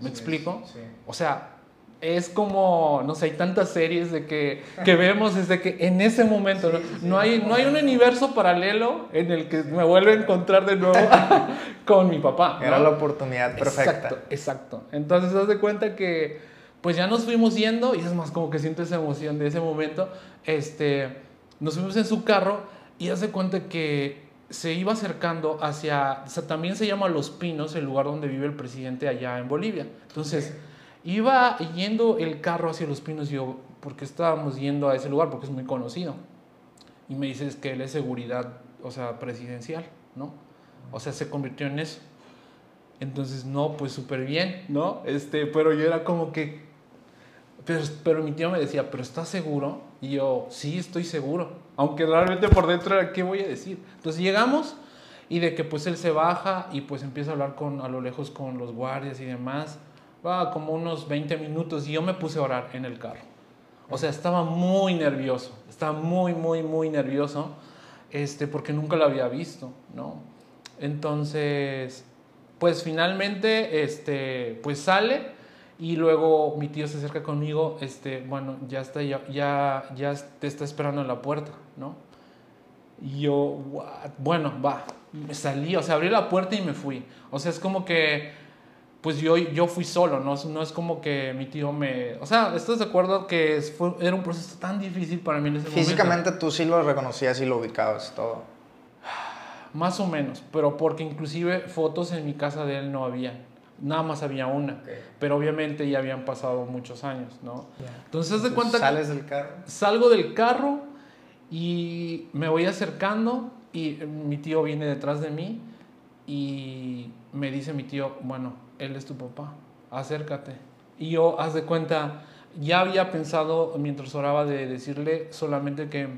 ¿Me Así es, explico? sí. O sea, es como, no sé, hay tantas series de que, que vemos desde que en ese momento, ¿no? Sí, sí, sí. no, hay, no hay un universo paralelo en el que me vuelvo a encontrar de nuevo con mi papá. Era la oportunidad perfecta. Exacto, exacto. Entonces, haz de cuenta que, pues ya nos fuimos yendo, y es más como que siento esa emoción de ese momento. Este, nos fuimos en su carro, y haz de cuenta que se iba acercando hacia, o sea, también se llama Los Pinos, el lugar donde vive el presidente allá en Bolivia. Entonces, iba yendo el carro hacia Los Pinos, y yo, ¿por qué estábamos yendo a ese lugar? Porque es muy conocido. Y me dices que él es seguridad, o sea, presidencial, ¿no? O sea, se convirtió en eso. Entonces, no, pues súper bien, ¿no? Este, pero yo era como que... Pero, pero mi tío me decía, ¿pero estás seguro? Y yo, sí, estoy seguro. Aunque realmente por dentro era, ¿qué voy a decir? Entonces llegamos y de que pues él se baja y pues empieza a hablar con, a lo lejos con los guardias y demás. Va como unos 20 minutos y yo me puse a orar en el carro. O sea, estaba muy nervioso, estaba muy, muy, muy nervioso, este, porque nunca lo había visto, ¿no? Entonces, pues finalmente, este, pues sale y luego mi tío se acerca conmigo, este, bueno, ya está, ya, ya, ya te está esperando en la puerta, ¿no? Y yo, bueno, va, me salí, o sea, abrí la puerta y me fui. O sea, es como que, pues yo, yo fui solo, ¿no? No es como que mi tío me... O sea, ¿estás de acuerdo que fue- era un proceso tan difícil para mí en ese momento? Físicamente tú sí lo reconocías y lo ubicabas todo. Más o menos, pero porque inclusive fotos en mi casa de él no había. Nada más había una. Pero obviamente ya habían pasado muchos años, ¿no? Entonces, haz de cuenta que Sales del carro. salgo del carro y me voy acercando y mi tío viene detrás de mí y me dice mi tío, bueno, él es tu papá, acércate. Y yo, haz de cuenta, ya había pensado mientras oraba de decirle solamente que,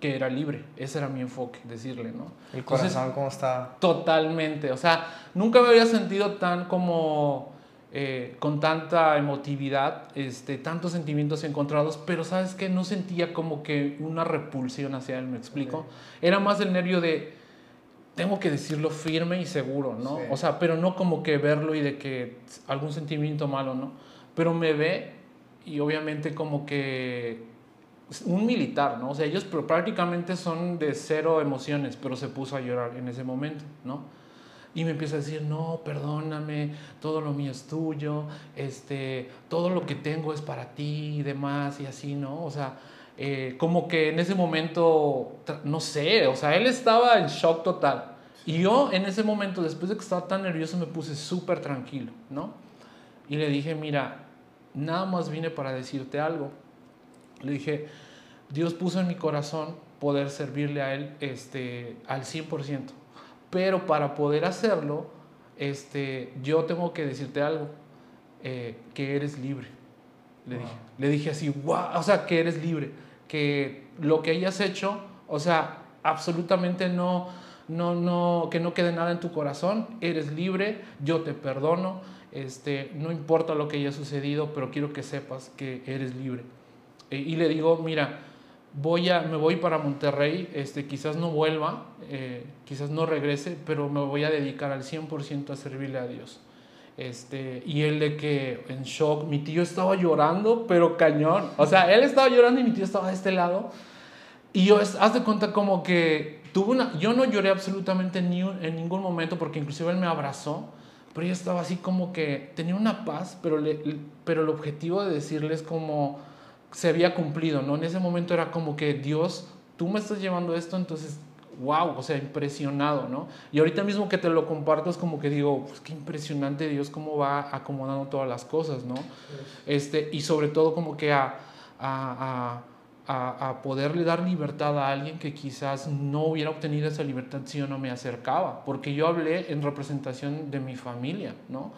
que era libre. Ese era mi enfoque, decirle, ¿no? El Entonces, corazón, ¿cómo estaba? Totalmente, o sea, nunca me había sentido tan como eh, con tanta emotividad, este, tantos sentimientos encontrados, pero sabes que no sentía como que una repulsión hacia él, me explico. Era más el nervio de, tengo que decirlo firme y seguro, ¿no? Sí. O sea, pero no como que verlo y de que algún sentimiento malo, ¿no? Pero me ve y obviamente como que un militar, ¿no? O sea, ellos pr- prácticamente son de cero emociones, pero se puso a llorar en ese momento, ¿no? y me empieza a decir, no, perdóname, todo lo mío es tuyo, este, todo lo que tengo es para ti y demás y así, ¿no? O sea, eh, como que en ese momento, no sé, o sea, él estaba en shock total. Y yo en ese momento, después de que estaba tan nervioso, me puse súper tranquilo, ¿no? Y le dije, mira, nada más vine para decirte algo. Le dije, Dios puso en mi corazón poder servirle a Él este, al 100%. Pero para poder hacerlo, este, yo tengo que decirte algo, eh, que eres libre. Le dije, le dije así, wow, o sea, que eres libre, que lo que hayas hecho, o sea, absolutamente no, no, no, que no quede nada en tu corazón, eres libre, yo te perdono, este, no importa lo que haya sucedido, pero quiero que sepas que eres libre. Eh, y le digo, mira, voy a, me voy para Monterrey, este, quizás no vuelva, eh, quizás no regrese, pero me voy a dedicar al 100% a servirle a Dios. Este, y él de que en shock, mi tío estaba llorando, pero cañón. O sea, él estaba llorando y mi tío estaba de este lado. Y yo, haz de cuenta como que tuve una, yo no lloré absolutamente ni en ningún momento porque inclusive él me abrazó, pero yo estaba así como que tenía una paz, pero, le, pero el objetivo de decirles como se había cumplido, ¿no? En ese momento era como que Dios, tú me estás llevando esto, entonces, wow, o sea, impresionado, ¿no? Y ahorita mismo que te lo comparto es como que digo, pues qué impresionante Dios cómo va acomodando todas las cosas, ¿no? Este, y sobre todo como que a, a, a, a, poderle dar libertad a alguien que quizás no hubiera obtenido esa libertad si yo no me acercaba, porque yo hablé en representación de mi familia, ¿no?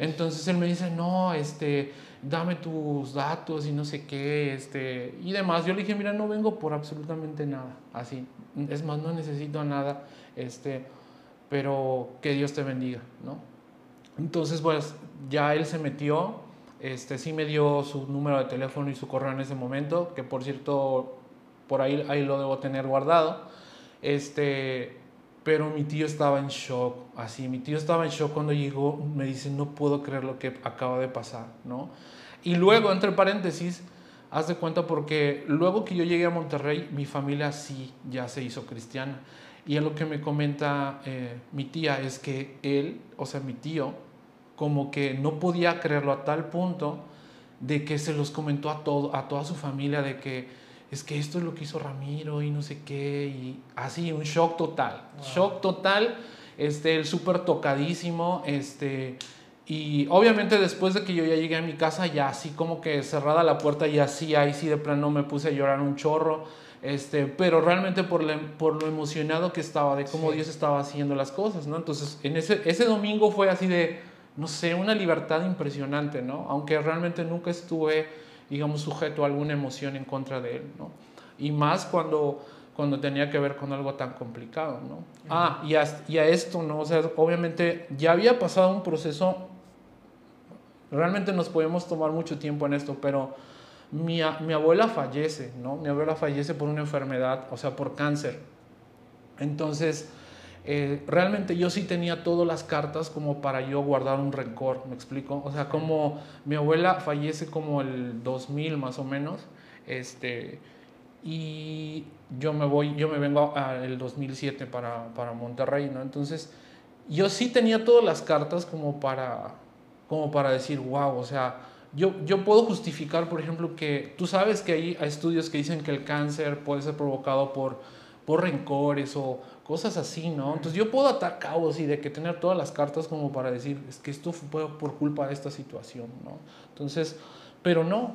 Entonces él me dice, no, este dame tus datos y no sé qué, este, y demás. Yo le dije, mira, no vengo por absolutamente nada, así. Es más, no necesito nada, este, pero que Dios te bendiga, ¿no? Entonces, pues, ya él se metió, este, sí me dio su número de teléfono y su correo en ese momento, que por cierto, por ahí, ahí lo debo tener guardado, este, pero mi tío estaba en shock, así, mi tío estaba en shock cuando llegó, me dice, no puedo creer lo que acaba de pasar, ¿no? Y luego, entre paréntesis, haz de cuenta porque luego que yo llegué a Monterrey, mi familia sí ya se hizo cristiana. Y es lo que me comenta eh, mi tía es que él, o sea, mi tío, como que no podía creerlo a tal punto de que se los comentó a, todo, a toda su familia de que es que esto es lo que hizo Ramiro y no sé qué, y así, un shock total, shock total, este, el súper tocadísimo, este, y obviamente después de que yo ya llegué a mi casa, ya así como que cerrada la puerta, y así, ahí sí de plano me puse a llorar un chorro, este, pero realmente por, por lo emocionado que estaba de cómo Dios estaba haciendo las cosas, ¿no? Entonces, en ese, ese domingo fue así de, no sé, una libertad impresionante, ¿no? Aunque realmente nunca estuve digamos, sujeto a alguna emoción en contra de él, ¿no? Y más cuando, cuando tenía que ver con algo tan complicado, ¿no? Ah, y a, y a esto, ¿no? O sea, obviamente ya había pasado un proceso, realmente nos podemos tomar mucho tiempo en esto, pero mi, mi abuela fallece, ¿no? Mi abuela fallece por una enfermedad, o sea, por cáncer. Entonces, eh, realmente yo sí tenía todas las cartas como para yo guardar un rencor, ¿me explico? O sea, como mi abuela fallece como el 2000 más o menos, este, y yo me voy, yo me vengo el 2007 para, para Monterrey, ¿no? Entonces, yo sí tenía todas las cartas como para, como para decir, wow, o sea, yo, yo puedo justificar, por ejemplo, que tú sabes que hay, hay estudios que dicen que el cáncer puede ser provocado por, por rencores o cosas así, ¿no? Entonces yo puedo atar cabos y de que tener todas las cartas como para decir, es que esto fue por culpa de esta situación, ¿no? Entonces, pero no,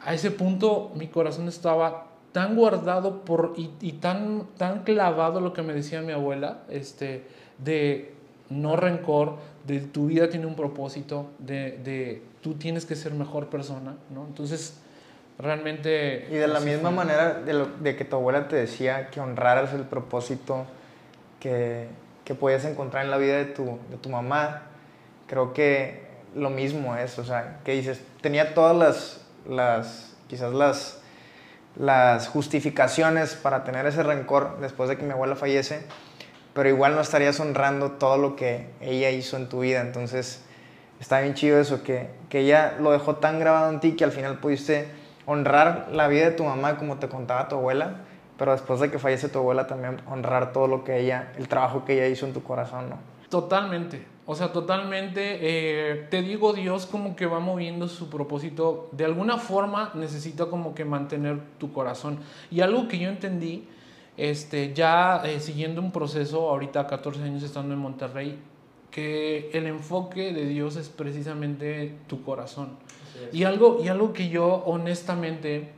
a ese punto mi corazón estaba tan guardado por, y, y tan, tan clavado lo que me decía mi abuela, este, de no rencor, de tu vida tiene un propósito, de, de tú tienes que ser mejor persona, ¿no? Entonces, realmente... Y de la misma manera de, de, que tu abuela te decía que honraras el propósito que, que podías encontrar en la vida de tu, de tu mamá, creo que lo mismo es, o sea, que dices, tenía todas las, las quizás las, las justificaciones para tener ese rencor después de que mi abuela fallece, pero igual no estarías honrando todo lo que ella hizo en tu vida, entonces está bien chido eso, que, que ella lo dejó tan grabado en ti que al final pudiste honrar la vida de tu mamá como te contaba tu abuela, pero después de que fallece tu abuela también honrar todo lo que ella, el trabajo que ella hizo en tu corazón, ¿no? Totalmente. O sea, totalmente, eh, te digo, Dios como que va moviendo su propósito, de alguna forma necesita como que mantener tu corazón. Y algo que yo entendí, este, ya eh, siguiendo un proceso, ahorita 14 años estando en Monterrey, que el enfoque de Dios es precisamente tu corazón. Y algo, y algo que yo honestamente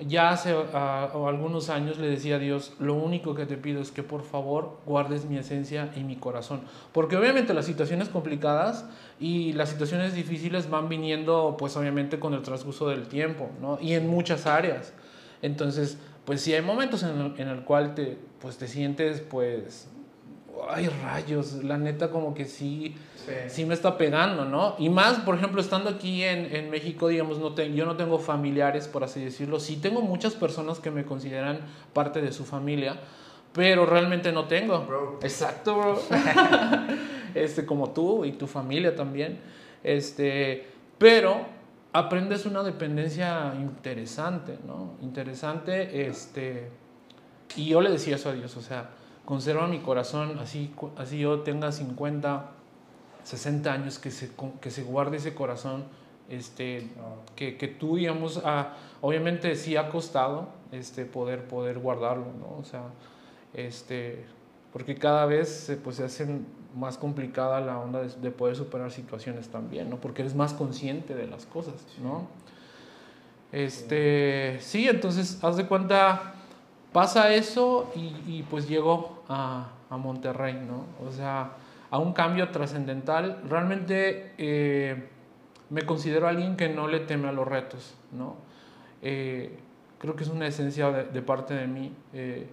ya hace ah, algunos años le decía a Dios, lo único que te pido es que por favor guardes mi esencia y mi corazón. Porque obviamente las situaciones complicadas y las situaciones difíciles van viniendo pues obviamente con el transcurso del tiempo, ¿no? Y en muchas áreas. Entonces, pues sí hay momentos en el, en el cual te, pues te sientes pues, ay rayos, la neta como que sí sí. me está pegando, ¿no? Y más, por ejemplo, estando aquí en, en México, digamos, no te, yo no tengo familiares, por así decirlo. Sí tengo muchas personas que me consideran parte de su familia, pero realmente no tengo. Bro. Exacto, bro. este, como tú y tu familia también. Este, pero aprendes una dependencia interesante, ¿no? Interesante, este, y yo le decía eso a Dios, o sea, conserva mi corazón, así, así yo tenga 50, 60 años, que se, que se guarde ese corazón, este, que, que, tú, digamos, ah, obviamente sí ha costado este, poder, poder guardarlo, ¿no? O sea, este, porque cada vez se, pues, se hace más complicada la onda de, de, poder superar situaciones también, ¿no? Porque eres más consciente de las cosas, ¿no? Este, sí, entonces, haz de cuenta, pasa eso y, pues llego a, Monterrey, ¿no? O sea, a un cambio trascendental. Realmente eh, me considero alguien que no le teme a los retos, ¿no? Eh, creo que es una esencia de, parte de mí. Eh,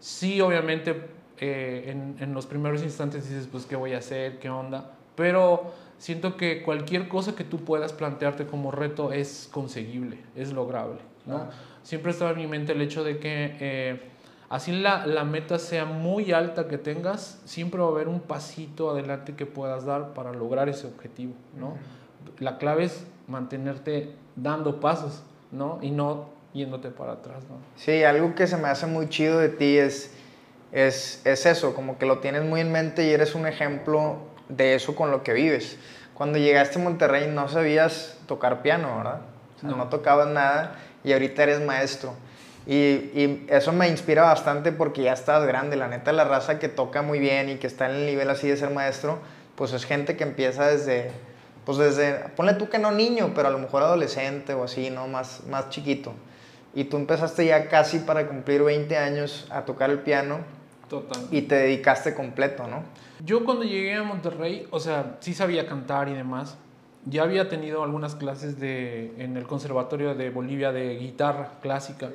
sí, obviamente, en, los primeros instantes dices, pues, ¿qué voy a hacer? ¿Qué onda? Pero siento que cualquier cosa que tú puedas plantearte como reto es conseguible, es lograble, ¿no? Siempre estaba en mi mente el hecho de que así la, la, meta sea muy alta que tengas, siempre va a haber un pasito adelante que puedas dar para lograr ese objetivo, ¿no? Uh -huh. La clave es mantenerte dando pasos, ¿no? Y no yéndote para atrás, ¿no? Sí, algo que se me hace muy chido de ti es, es, es eso, como que lo tienes muy en mente y eres un ejemplo de eso con lo que vives. Cuando llegaste a Monterrey no sabías tocar piano, ¿verdad? O sea, no, no tocabas nada y ahorita eres maestro. Y, y, eso me inspira bastante porque ya estás grande. La neta, la raza que toca muy bien y que está en el nivel así de ser maestro, pues es gente que empieza desde, pues desde, ponle tú que no niño, pero a lo mejor adolescente o así, ¿no? Más, más chiquito. Y tú empezaste ya casi para cumplir 20 años a tocar el piano. Total. Y te dedicaste completo, ¿no? Yo cuando llegué a Monterrey, o sea, sí sabía cantar y demás. Ya había tenido algunas clases de, en el Conservatorio de Bolivia de guitarra clásica.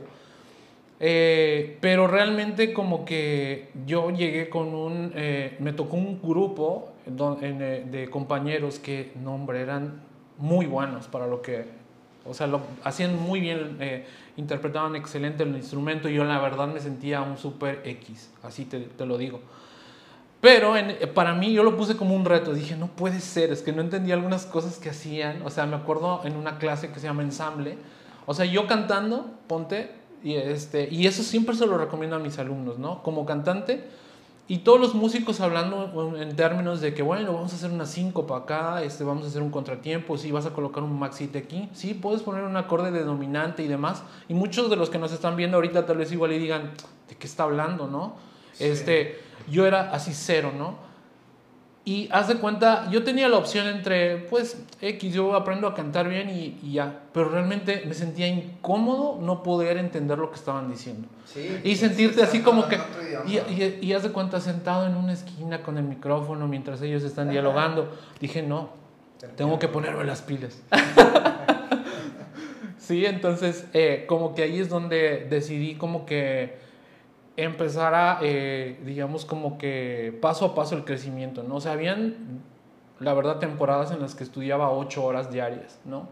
Eh, pero realmente como que yo llegué con un, eh, me tocó un grupo eh, de compañeros que, no hombre, eran muy buenos para lo que, o sea, lo hacían muy bien, eh, interpretaban excelente el instrumento y yo la verdad me sentía un super X, así te, te lo digo. Pero en, para mí yo lo puse como un reto, dije, no puede ser, es que no entendía algunas cosas que hacían, o sea, me acuerdo en una clase que se llama ensamble, o sea, yo cantando, ponte, y, este, y eso siempre se lo recomiendo a mis alumnos, ¿no? Como cantante y todos los músicos hablando en términos de que, bueno, vamos a hacer una síncopa acá, este, vamos a hacer un contratiempo, sí, vas a colocar un maxite aquí, sí, puedes poner un acorde de dominante y demás. Y muchos de los que nos están viendo ahorita tal vez igual y digan, ¿de qué está hablando, no? Sí. Este, yo era así cero, ¿no? Y haz de cuenta, yo tenía la opción entre, pues, X, yo aprendo a cantar bien y, y, ya. Pero realmente me sentía incómodo no poder entender lo que estaban diciendo. Sí, y sentirte sí, así como que... Y, y, y, haz de cuenta, sentado en una esquina con el micrófono mientras ellos están dialogando. Dije, no, tengo que ponerme las pilas. sí, entonces, eh, como que ahí es donde decidí como que empezar a, eh, digamos, como que paso a paso el crecimiento, ¿no? O sea, habían, la verdad, temporadas en las que estudiaba ocho horas diarias, ¿no?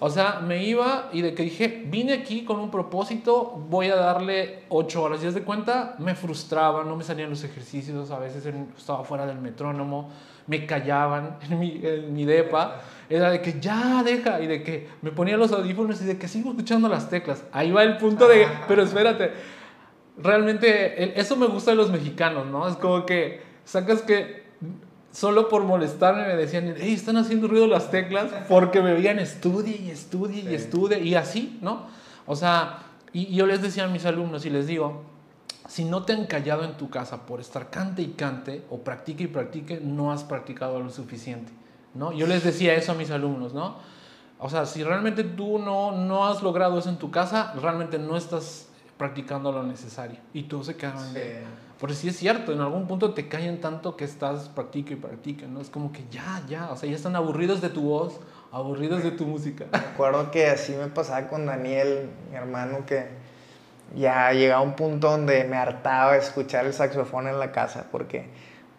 O sea, me iba y de que dije, vine aquí con un propósito, voy a darle ocho horas. Y es de cuenta, me frustraba, no me salían los ejercicios, a veces estaba fuera del metrónomo, me callaban en mi, en mi depa. Era de que ya deja, y de que me ponía los audífonos y de que sigo escuchando las teclas. Ahí va el punto de, pero espérate, realmente eso me gusta de los mexicanos, ¿no? Es como que sacas que solo por molestarme me decían, hey, están haciendo ruido las teclas porque me veían estudie y estudie y estudie y así, ¿no? O sea, y, yo les decía a mis alumnos y les digo, si no te han callado en tu casa por estar cante y cante o practique y practique, no has practicado lo suficiente, ¿no? Yo les decía eso a mis alumnos, ¿no? O sea, si realmente tú no, no has logrado eso en tu casa, realmente no estás practicando lo necesario. Y tú se quedaban de... Porque sí es cierto, en algún punto te callan tanto que estás practica y practica, ¿no? Es como que ya, ya, o sea, ya están aburridos de tu voz, aburridos de tu música. Me acuerdo que así me pasaba con Daniel, mi hermano, que ya llegaba un punto donde me hartaba escuchar el saxofón en la casa, porque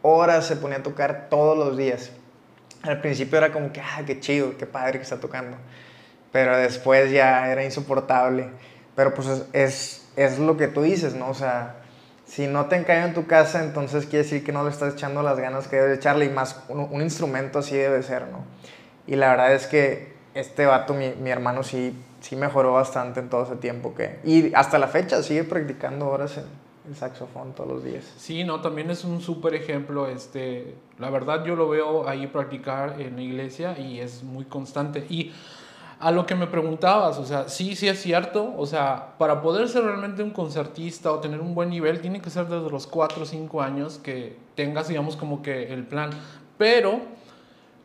horas se ponía a tocar todos los días. Al principio era como que, ah, qué chido, qué padre que está tocando. Pero después ya era insoportable. Pero pues es, es, es lo que tú dices, ¿no? O sea, si no te encaja en tu casa, entonces quiere decir que no le estás echando las ganas que debes echarle y más un, instrumento así debe ser, ¿no? Y la verdad es que este vato, mi, mi, hermano, sí, sí mejoró bastante en todo ese tiempo que... Y hasta la fecha sigue practicando horas en el saxofón todos los días. Sí, no, también es un súper ejemplo. Este, la verdad yo lo veo ahí practicar en la iglesia y es muy constante. Y a lo que me preguntabas, o sea, sí, sí es cierto, o sea, para poder ser realmente un concertista o tener un buen nivel, tiene que ser desde los 4 o 5 años que tengas, digamos, como que el plan. Pero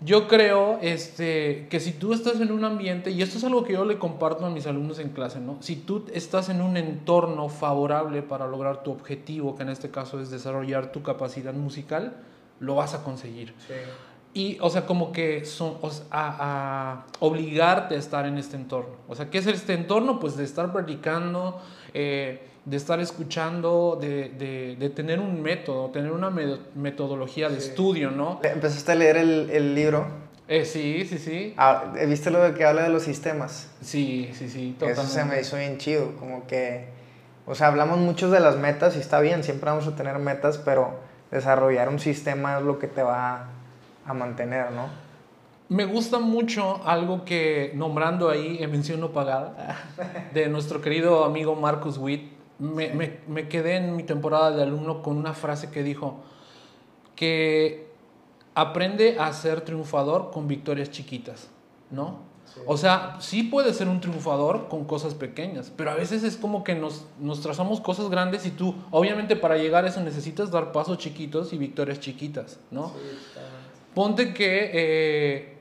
yo creo este, que si tú estás en un ambiente, y esto es algo que yo le comparto a mis alumnos en clase, ¿no? Si tú estás en un entorno favorable para lograr tu objetivo, que en este caso es desarrollar tu capacidad musical, lo vas a conseguir. Sí. Y, o sea, como que son, a, obligarte a estar en este entorno. O sea, ¿qué es este entorno? Pues de estar practicando, eh, de estar escuchando, de, de, de, tener un método, tener una metodología de estudio, ¿no? ¿Empezaste a leer el, el libro? Eh, sí, sí, sí. Ah, ¿Viste lo que habla de los sistemas? Sí, sí, sí. Totalmente. Eso se me hizo bien chido, como que, o sea, hablamos mucho de las metas y está bien, siempre vamos a tener metas, pero desarrollar un sistema es lo que te va a mantener, ¿no? Me gusta mucho algo que, nombrando ahí en mención no pagada, de nuestro querido amigo Marcus Witt, me, me, me, quedé en mi temporada de alumno con una frase que dijo que aprende a ser triunfador con victorias chiquitas, ¿no? O sea, sí puede ser un triunfador con cosas pequeñas, pero a veces es como que nos, nos trazamos cosas grandes y tú, obviamente para llegar a eso necesitas dar pasos chiquitos y victorias chiquitas, ¿no? Sí, Ponte que eh,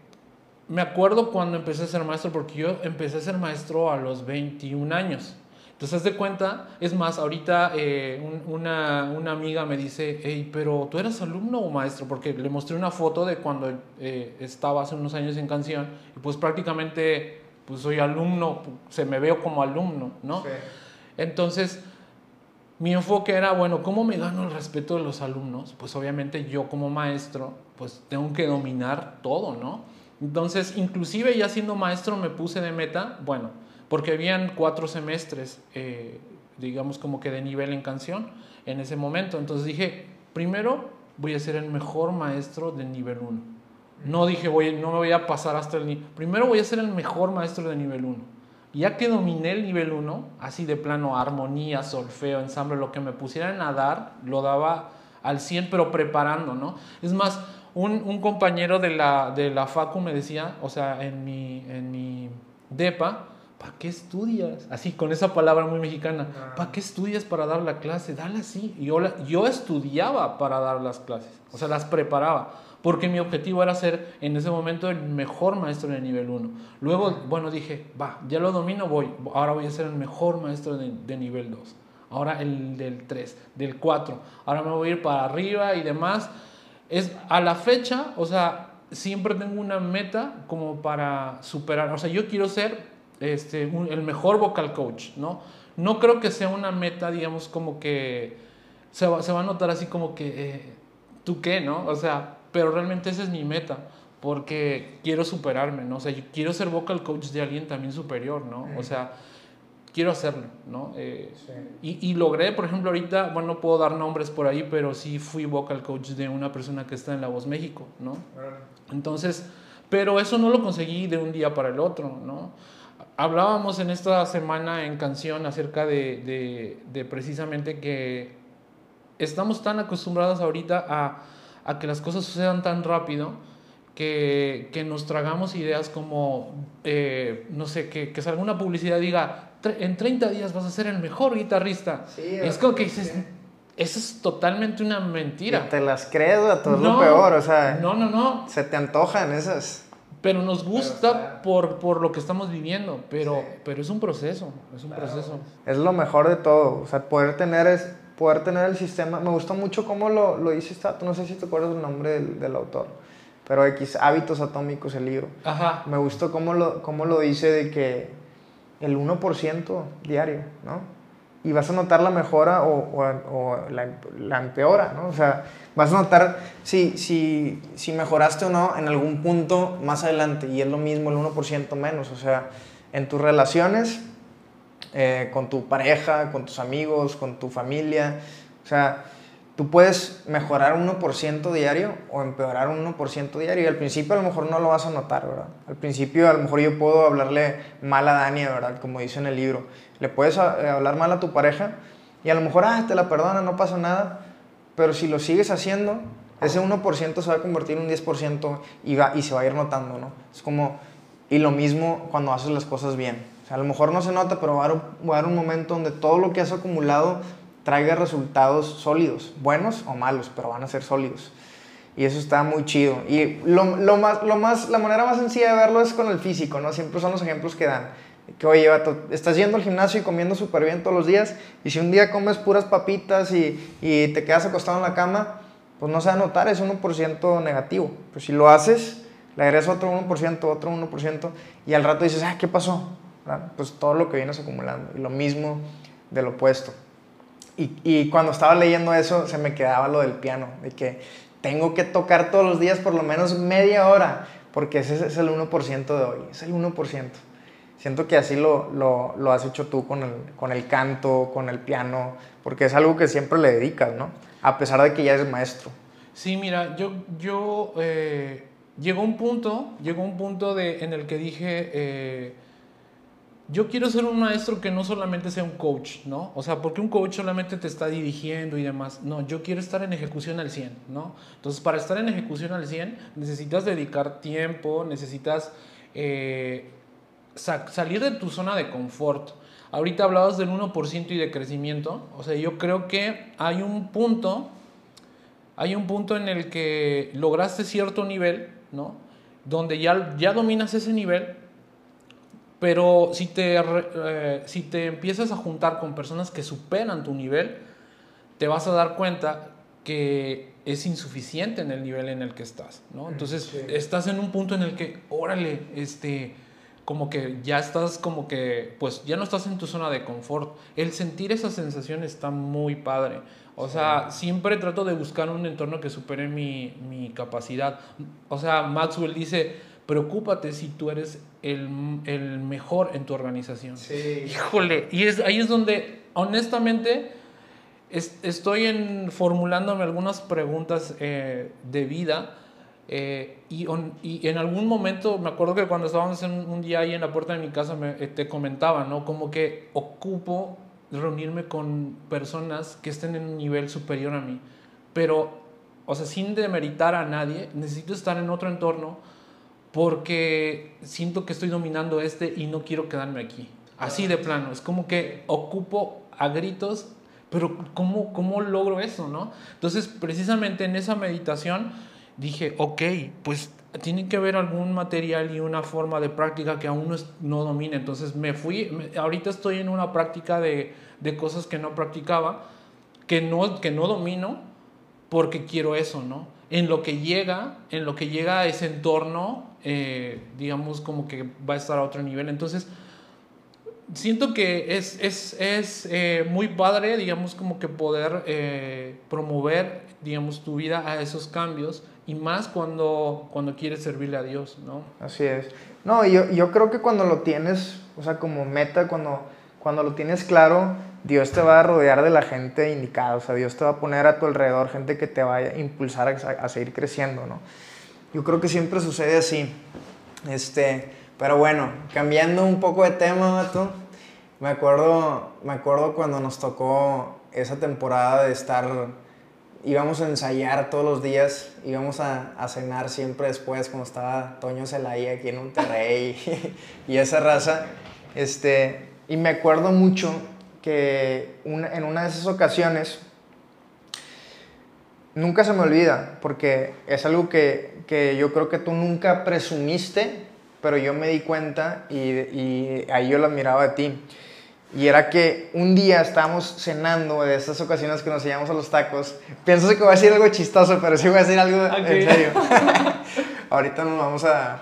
me acuerdo cuando empecé a ser maestro, porque yo empecé a ser maestro a los 21 años. Entonces, haz de cuenta, es más, ahorita eh, una, una, amiga me dice, hey, pero tú eras alumno o maestro, porque le mostré una foto de cuando eh, estaba hace unos años en canción, y pues prácticamente, pues soy alumno, se me veo como alumno, ¿no? Entonces, mi enfoque era, bueno, ¿cómo me gano el respeto de los alumnos? Pues obviamente yo como maestro pues tengo que dominar todo, ¿no? Entonces, inclusive ya siendo maestro me puse de meta, bueno, porque habían cuatro semestres, eh, digamos como que de nivel en canción en ese momento. Entonces dije, primero voy a ser el mejor maestro de nivel 1. No dije, voy, no me voy a pasar hasta el nivel... Primero voy a ser el mejor maestro de nivel 1. Ya que dominé el nivel 1, así de plano, armonía, solfeo, ensamble, lo que me pusieran a dar, lo daba al 100, pero preparando, ¿no? Es más, un, un compañero de la, de la FACU me decía, o sea, en mi, en mi DEPA, ¿para qué estudias? Así, con esa palabra muy mexicana, ah. ¿para qué estudias para dar la clase? Dale así. Yo, yo estudiaba para dar las clases, o sea, las preparaba, porque mi objetivo era ser en ese momento el mejor maestro de nivel 1. Luego, bueno, dije, va, ya lo domino, voy, ahora voy a ser el mejor maestro de, de nivel 2. Ahora el del 3, del 4. Ahora me voy a ir para arriba y demás es a la fecha, o sea, siempre tengo una meta como para superar, o sea, yo quiero ser este, el mejor vocal coach, ¿no? No creo que sea una meta, digamos, como que se va, se va a notar así como que, eh, ¿tú qué, no? O sea, pero realmente esa es mi meta, porque quiero superarme, ¿no? O sea, yo quiero ser vocal coach de alguien también superior, ¿no? O sea, quiero hacerlo, ¿no? Eh, y, y, logré, por ejemplo, ahorita, bueno, no puedo dar nombres por ahí, pero sí fui vocal coach de una persona que está en La Voz México, ¿no? Entonces, pero eso no lo conseguí de un día para el otro, ¿no? Hablábamos en esta semana en canción acerca de, de, de precisamente que estamos tan acostumbrados ahorita a, a que las cosas sucedan tan rápido que, que nos tragamos ideas como, eh, no sé, que, que salga una publicidad diga, en 30 días vas a ser el mejor guitarrista. es como que dices, eso es totalmente una mentira. te las crees, a todo es lo peor, o sea. No, no, no. Se te antojan esas. Pero nos gusta por, por lo que estamos viviendo, pero, pero es un proceso, es un proceso. Es lo mejor de todo, o sea, poder tener, es, poder tener el sistema. Me gusta mucho cómo lo, lo dice Stato, no sé si te acuerdas el nombre del, del autor, pero X, Hábitos Atómicos, el libro. Ajá. Me gustó cómo lo, cómo lo dice de que el 1% diario, ¿no? y vas a notar la mejora o, o, la, la, empeora, ¿no? O sea, vas a notar si, si, si, mejoraste o no en algún punto más adelante y es lo mismo el 1% menos, o sea, en tus relaciones, eh, con tu pareja, con tus amigos, con tu familia, o sea, tú puedes mejorar 1% diario o empeorar un 1% diario y al principio a lo mejor no lo vas a notar, ¿verdad? Al principio a lo mejor yo puedo hablarle mal a Dani, ¿verdad? Como dice en el libro le puedes eh, hablar mal a tu pareja y a lo mejor, ah, te la perdona, no pasa nada, pero si lo sigues haciendo, ese 1% se va a convertir en un 10% y, va, y se va a ir notando, ¿no? Es como, y lo mismo cuando haces las cosas bien. O sea, a lo mejor no se nota, pero va a, haber, un momento donde todo lo que has acumulado traiga resultados sólidos, buenos o malos, pero van a ser sólidos. Y eso está muy chido. Y lo, lo, más, lo más, la manera más sencilla de verlo es con el físico, ¿no? Siempre son los ejemplos que dan que oye, estás yendo al gimnasio y comiendo súper bien todos los días, y si un día comes puras papitas y, y, te quedas acostado en la cama, pues no se va a notar, es 1% negativo. Pero si lo haces, le agregas otro 1%, otro 1%, y al rato dices, ah, ¿qué pasó? Pues todo lo que vienes acumulando, y lo mismo del opuesto. Y, y cuando estaba leyendo eso, se me quedaba lo del piano, de que tengo que tocar todos los días por lo menos media hora, porque ese es el 1% de hoy, es el 1%. Siento que así lo, lo, lo, has hecho tú con el, con el canto, con el piano, porque es algo que siempre le dedicas, ¿no? A pesar de que ya eres maestro. Sí, mira, yo, yo eh, llegó un punto, llegó un punto de, en el que dije, eh, yo quiero ser un maestro que no solamente sea un coach, ¿no? O sea, porque un coach solamente te está dirigiendo y demás. No, yo quiero estar en ejecución al 100, ¿no? Entonces, para estar en ejecución al 100, necesitas dedicar tiempo, necesitas... Eh, salir de tu zona de confort. Ahorita hablabas del 1% y de crecimiento. O sea, yo creo que hay un punto, hay un punto en el que lograste cierto nivel, ¿no? Donde ya, ya dominas ese nivel, pero si te, eh, si te empiezas a juntar con personas que superan tu nivel, te vas a dar cuenta que es insuficiente en el nivel en el que estás, ¿no? Entonces, estás en un punto en el que, órale, este como que ya estás como que, pues ya no estás en tu zona de confort. El sentir esa sensación está muy padre. O sea, siempre trato de buscar un entorno que supere mi, mi, capacidad. O sea, Maxwell dice, preocúpate si tú eres el, el mejor en tu organización. Sí. Híjole, y es, ahí es donde, honestamente, estoy en, formulándome algunas preguntas eh, de vida eh, y, y, en algún momento, me acuerdo que cuando estábamos en, un día ahí en la puerta de mi casa, me, eh, te comentaba, ¿no? Como que ocupo reunirme con personas que estén en un nivel superior a mí. Pero, o sea, sin demeritar a nadie, necesito estar en otro entorno porque siento que estoy dominando este y no quiero quedarme aquí. Así de plano. Es como que ocupo a gritos, pero ¿cómo, cómo logro eso, no? Entonces, precisamente en esa meditación dije, ok, pues tiene que haber algún material y una forma de práctica que aún no, no domine. Entonces me fui, ahorita estoy en una práctica de, de, cosas que no practicaba, que no, que no domino, porque quiero eso, ¿no? En lo que llega, en lo que llega a ese entorno, eh, digamos como que va a estar a otro nivel. Entonces, siento que es, es, es eh, muy padre, digamos, como que poder eh, promover, digamos, tu vida a esos cambios y más cuando, cuando quieres servirle a Dios, ¿no? Así es. No, yo, yo creo que cuando lo tienes, o sea, como meta, cuando, cuando lo tienes claro, Dios te va a rodear de la gente indicada, o sea, Dios te va a poner a tu alrededor gente que te va a impulsar a, a seguir creciendo, ¿no? Yo creo que siempre sucede así. Este, pero bueno, cambiando un poco de tema, tú, me acuerdo, me acuerdo cuando nos tocó esa temporada de estar íbamos a ensayar todos los días, íbamos a, cenar siempre después cuando estaba Toño Celaya aquí en Monterrey y, esa raza. Este, y me acuerdo mucho que en una de esas ocasiones, nunca se me olvida, porque es algo que, que yo creo que tú nunca presumiste, pero yo me di cuenta y, y ahí yo lo admiraba de ti. Y era que un día estábamos cenando de esas ocasiones que nos llevamos a los tacos. Pienso que voy a decir algo chistoso, pero sí voy a decir algo en serio. Ahorita nos vamos a,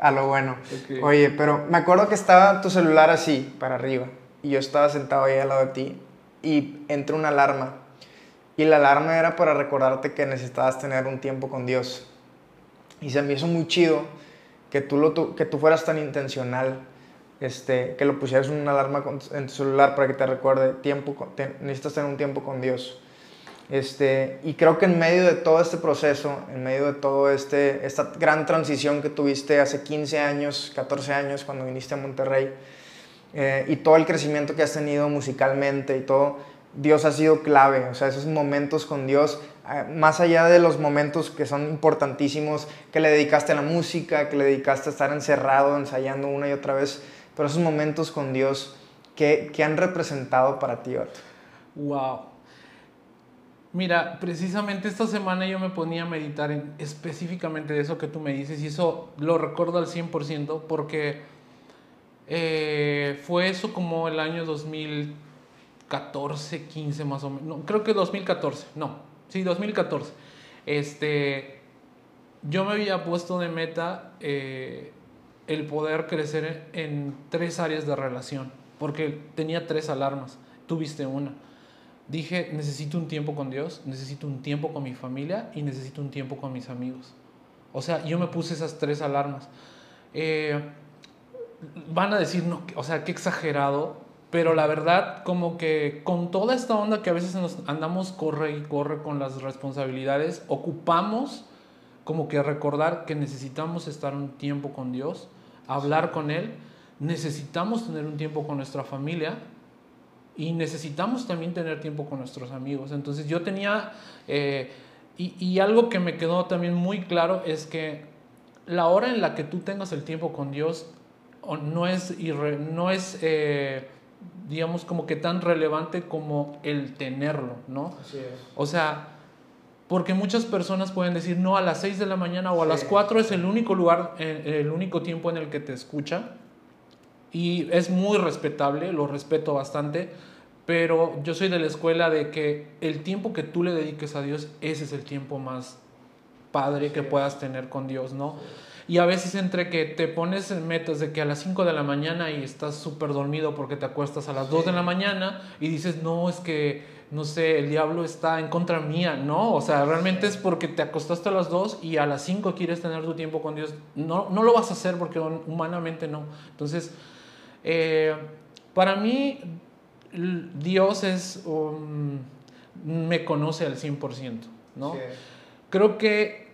a lo bueno. Oye, pero me acuerdo que estaba tu celular así, para arriba. Y yo estaba sentado ahí al lado de ti. Y entró una alarma. Y la alarma era para recordarte que necesitabas tener un tiempo con Dios. Y se me hizo muy chido que tú, lo, que tú fueras tan intencional este, que lo pusieras en una alarma en tu celular para que te recuerde tiempo, necesitas tener un tiempo con Dios. Este, y creo que en medio de todo este proceso, en medio de todo este, esta gran transición que tuviste hace 15 años, 14 años cuando viniste a Monterrey, eh, y todo el crecimiento que has tenido musicalmente y todo, Dios ha sido clave, o sea, esos momentos con Dios, eh, más allá de los momentos que son importantísimos, que le dedicaste a la música, que le dedicaste a estar encerrado, ensayando una y otra vez, pero esos momentos con Dios, ¿qué, han representado para ti, Otto? Wow. Mira, precisamente esta semana yo me ponía a meditar en específicamente de eso que tú me dices y eso lo recuerdo al 100% porque eh, fue eso como el año 2014, 15 más o menos, no, creo que 2014, no, sí, 2014. Este, yo me había puesto de meta eh, el poder crecer en tres áreas de relación, porque tenía tres alarmas, tuviste una. Dije, necesito un tiempo con Dios, necesito un tiempo con mi familia y necesito un tiempo con mis amigos. O sea, yo me puse esas tres alarmas. Eh, van a decir, no, o sea, qué exagerado, pero la verdad, como que con toda esta onda que a veces nos andamos corre y corre con las responsabilidades, ocupamos como que recordar que necesitamos estar un tiempo con Dios hablar con Él, necesitamos tener un tiempo con nuestra familia y necesitamos también tener tiempo con nuestros amigos. Entonces yo tenía, eh, y, algo que me quedó también muy claro es que la hora en la que tú tengas el tiempo con Dios no es, no es eh, digamos, como que tan relevante como el tenerlo, ¿no? Así es. O sea, porque muchas personas pueden decir, no, a las 6 de la mañana o a las 4 es el único lugar, eh, el único tiempo en el que te escucha. Y es muy respetable, lo respeto bastante, pero yo soy de la escuela de que el tiempo que tú le dediques a Dios, ese es el tiempo más padre que puedas tener con Dios, ¿no? Y a veces entre que te pones en metas de que a las 5 de la mañana y estás súper dormido porque te acuestas a las 2 de la mañana y dices, no, es que no sé, el diablo está en contra mía, no, o sea, realmente es porque te acostaste a las 2 y a las 5 quieres tener tu tiempo con Dios, no, no lo vas a hacer porque humanamente no. Entonces, eh, para mí, Dios es, um, me conoce al 100%, ¿no? Creo que